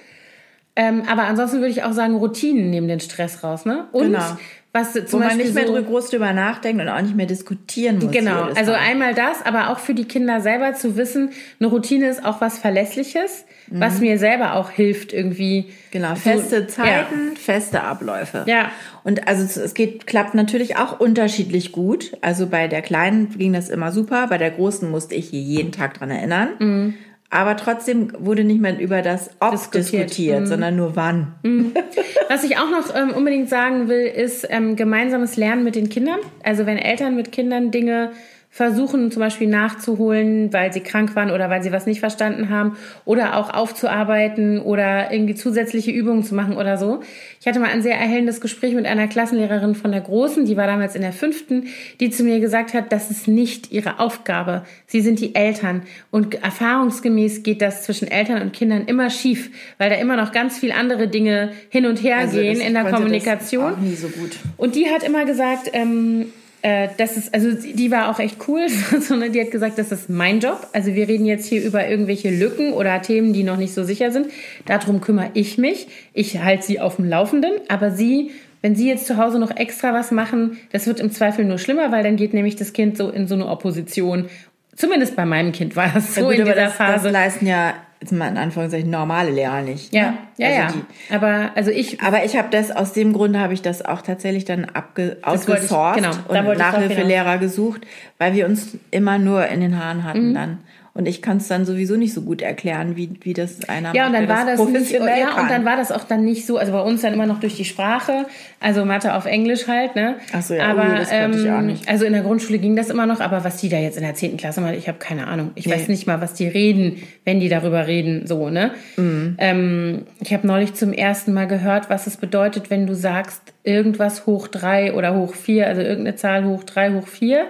Speaker 1: Ähm, aber ansonsten würde ich auch sagen, Routinen nehmen den Stress raus, ne? Und
Speaker 2: Genau.
Speaker 1: Was zum
Speaker 2: Wo man
Speaker 1: Beispiel
Speaker 2: nicht mehr
Speaker 1: so,
Speaker 2: groß drüber nachdenkt und auch nicht mehr diskutieren muss.
Speaker 1: Genau, also
Speaker 2: Mal.
Speaker 1: einmal das, aber auch für die Kinder selber zu wissen, eine Routine ist auch was Verlässliches, was mir selber auch hilft irgendwie.
Speaker 2: Mhm. Genau,
Speaker 1: so-
Speaker 2: feste Zeiten, feste Abläufe.
Speaker 1: Ja.
Speaker 2: Und also es- es geht, klappt natürlich auch unterschiedlich gut. Also bei der Kleinen ging das immer super, bei der Großen musste ich jeden Tag dran erinnern.
Speaker 1: Mhm.
Speaker 2: Aber trotzdem wurde nicht mehr über das Ob
Speaker 1: Diskutiert.
Speaker 2: diskutiert,
Speaker 1: Mhm.
Speaker 2: sondern nur wann.
Speaker 1: Was ich auch noch ähm, unbedingt sagen will, ist ähm, gemeinsames Lernen mit den Kindern. Also wenn Eltern mit Kindern Dinge versuchen, zum Beispiel nachzuholen, weil sie krank waren oder weil sie was nicht verstanden haben oder auch aufzuarbeiten oder irgendwie zusätzliche Übungen zu machen oder so. Ich hatte mal ein sehr erhellendes Gespräch mit einer Klassenlehrerin von der Großen, die war damals in der fünften, die zu mir gesagt hat, das ist nicht ihre Aufgabe. Sie sind die Eltern und erfahrungsgemäß geht das zwischen Eltern und Kindern immer schief, weil da immer noch ganz viel andere Dinge hin und her
Speaker 2: Also
Speaker 1: gehen in der Kommunikation.
Speaker 2: Das auch nie so gut.
Speaker 1: Und die hat immer gesagt, ähm, äh, das ist, also die war auch echt cool, sondern die hat gesagt, das ist mein Job. Also wir reden jetzt hier über irgendwelche Lücken oder Themen, die noch nicht so sicher sind. Darum kümmere ich mich. Ich halte sie auf dem Laufenden, aber sie, wenn sie jetzt zu Hause noch extra was machen, das wird im Zweifel nur schlimmer, weil dann geht nämlich das Kind so in so eine Opposition. Zumindest bei meinem Kind war das so
Speaker 2: Ja, gut,
Speaker 1: in dieser
Speaker 2: das,
Speaker 1: Phase.
Speaker 2: Das leisten ja, jetzt mal in Anführungszeichen, normale Lehrer nicht.
Speaker 1: ja,
Speaker 2: ne?
Speaker 1: ja,
Speaker 2: also
Speaker 1: ja.
Speaker 2: Die,
Speaker 1: aber also ich
Speaker 2: Aber ich habe das, aus dem Grunde habe ich das auch tatsächlich dann abge, outgesourced
Speaker 1: genau,
Speaker 2: und Nachhilfelehrer gesucht, weil wir uns immer nur in den Haaren hatten dann. Und ich kann es dann sowieso nicht so gut erklären, wie, wie das einer
Speaker 1: Ja, und
Speaker 2: macht,
Speaker 1: dann
Speaker 2: der
Speaker 1: war das nicht,
Speaker 2: professionell
Speaker 1: ja,
Speaker 2: kann.
Speaker 1: und dann war das auch dann nicht so, also bei uns dann immer noch durch die Sprache, also Mathe auf Englisch halt, ne?
Speaker 2: Ach so, ja,
Speaker 1: aber,
Speaker 2: ui, das konnte ich auch nicht.
Speaker 1: Also in der Grundschule ging das immer noch, aber was die da jetzt in der 10. Klasse machen, ich habe keine Ahnung. Ich weiß nicht mal, was die reden, wenn die darüber reden, so, ne?
Speaker 2: Mhm.
Speaker 1: Ähm, ich habe neulich zum ersten Mal gehört, was es bedeutet, wenn du sagst, irgendwas hoch drei oder hoch vier, also irgendeine Zahl hoch drei, hoch vier.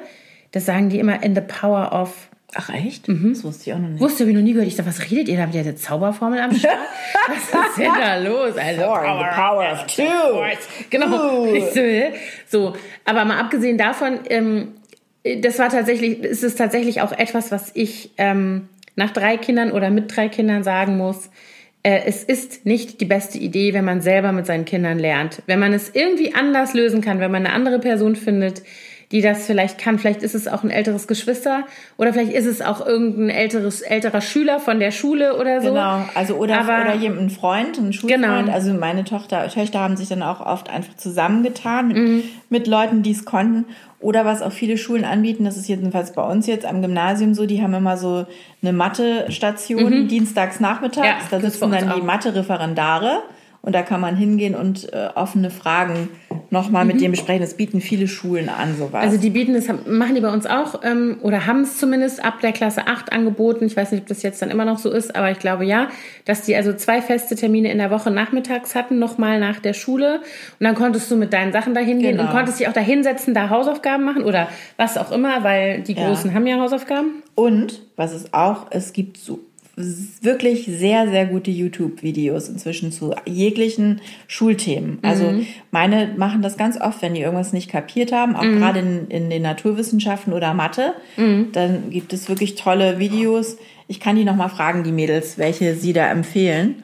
Speaker 1: Das sagen die immer in the power of
Speaker 2: Ach echt?
Speaker 1: Mhm.
Speaker 2: Das wusste ich auch noch nicht.
Speaker 1: Wusste, ich noch nie gehört. Ich dachte, was redet ihr da? Habt ihr eine Zauberformel am Start? was ist denn da los? Also,
Speaker 2: Four in the power of two.
Speaker 1: Genau. Hä? so, aber mal abgesehen davon, ähm, das war tatsächlich, ist es tatsächlich auch etwas, was ich ähm, nach drei Kindern oder mit drei Kindern sagen muss. äh, es ist nicht die beste Idee, wenn man selber mit seinen Kindern lernt. Wenn man es irgendwie anders lösen kann, wenn man eine andere Person findet, die das vielleicht kann. Vielleicht ist es auch ein älteres Geschwister oder vielleicht ist es auch irgendein älteres, älterer Schüler von der Schule oder so.
Speaker 2: Genau, also oder,
Speaker 1: Aber-
Speaker 2: oder jemand, ein Freund, ein Schulfreund.
Speaker 1: Genau.
Speaker 2: Also meine Tochter, Töchter haben sich dann auch oft einfach zusammengetan mit,
Speaker 1: Mhm.
Speaker 2: mit Leuten, die es konnten. Oder was auch viele Schulen anbieten, das ist jedenfalls bei uns jetzt am Gymnasium so, die haben immer so eine Mathe-Station dienstags nachmittags.
Speaker 1: Mhm. Ja,
Speaker 2: da sitzen dann die
Speaker 1: auch.
Speaker 2: Mathe-Referendare und da kann man hingehen und äh, offene Fragen nochmal mit denen besprechen. Das bieten viele Schulen an, sowas.
Speaker 1: Mhm. Also die bieten das, machen die bei uns auch ähm, oder haben es zumindest ab der Klasse 8 angeboten. Ich weiß nicht, ob das jetzt dann immer noch so ist, aber ich glaube ja, dass die also zwei feste Termine in der Woche nachmittags hatten, nochmal nach der Schule. Und dann konntest du mit deinen Sachen dahin gehen
Speaker 2: Genau.
Speaker 1: und konntest dich auch da hinsetzen, da Hausaufgaben machen oder was auch immer, weil die
Speaker 2: Ja.
Speaker 1: Großen haben ja Hausaufgaben.
Speaker 2: Und was es auch, es gibt so wirklich sehr, sehr gute YouTube-Videos inzwischen zu jeglichen Schulthemen. Also meine machen das ganz oft, wenn die irgendwas nicht kapiert haben, auch gerade in, in den Naturwissenschaften oder Mathe, dann gibt es wirklich tolle Videos. Ich kann die nochmal fragen, die Mädels, welche sie da empfehlen.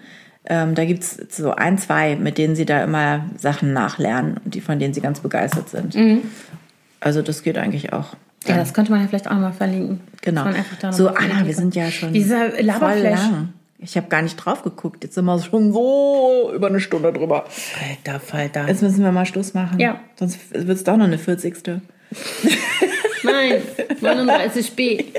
Speaker 2: Ähm, da gibt's so ein, zwei, mit denen sie da immer Sachen nachlernen und die, von denen sie ganz begeistert sind. Also das geht eigentlich auch.
Speaker 1: Ja, das könnte man ja vielleicht auch mal verlinken.
Speaker 2: Genau. So, Anna, wir sind ja schon
Speaker 1: Dieser
Speaker 2: voll lang. Ich habe gar nicht drauf geguckt. Jetzt sind wir schon so über eine Stunde drüber.
Speaker 1: Alter Falter.
Speaker 2: Jetzt müssen wir mal Schluss machen.
Speaker 1: Ja.
Speaker 2: Sonst wird es doch noch eine 40.
Speaker 1: Nein, 39b.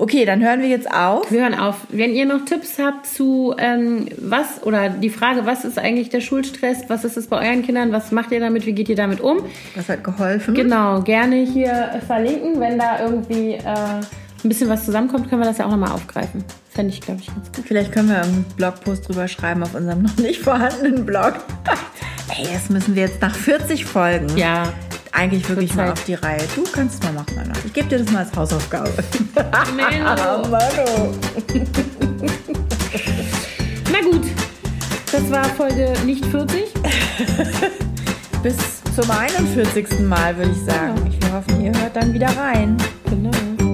Speaker 2: Okay, dann hören wir jetzt auf.
Speaker 1: Wir hören auf. Wenn ihr noch Tipps habt zu ähm, was oder die Frage, was ist eigentlich der Schulstress, was ist es bei euren Kindern, was macht ihr damit, wie geht ihr damit um?
Speaker 2: Was hat geholfen?
Speaker 1: Genau, gerne hier verlinken. Wenn da irgendwie äh, ein bisschen was zusammenkommt, können wir das ja auch nochmal aufgreifen. Fände ich, glaube ich, ganz gut.
Speaker 2: Vielleicht können wir einen Blogpost drüber schreiben auf unserem noch nicht vorhandenen Blog. Ey, das müssen wir jetzt nach 40 Folgen
Speaker 1: Ja,
Speaker 2: eigentlich wirklich mal auf die Reihe. Du kannst mal machen, Anna. Ich gebe dir das mal als Hausaufgabe.
Speaker 1: Menno.
Speaker 2: Mano.
Speaker 1: Na gut, das war Folge nicht 40.
Speaker 2: Bis zum 41. Mal, würde ich sagen. Wir hoffen, ihr hört dann wieder rein.
Speaker 1: Genau.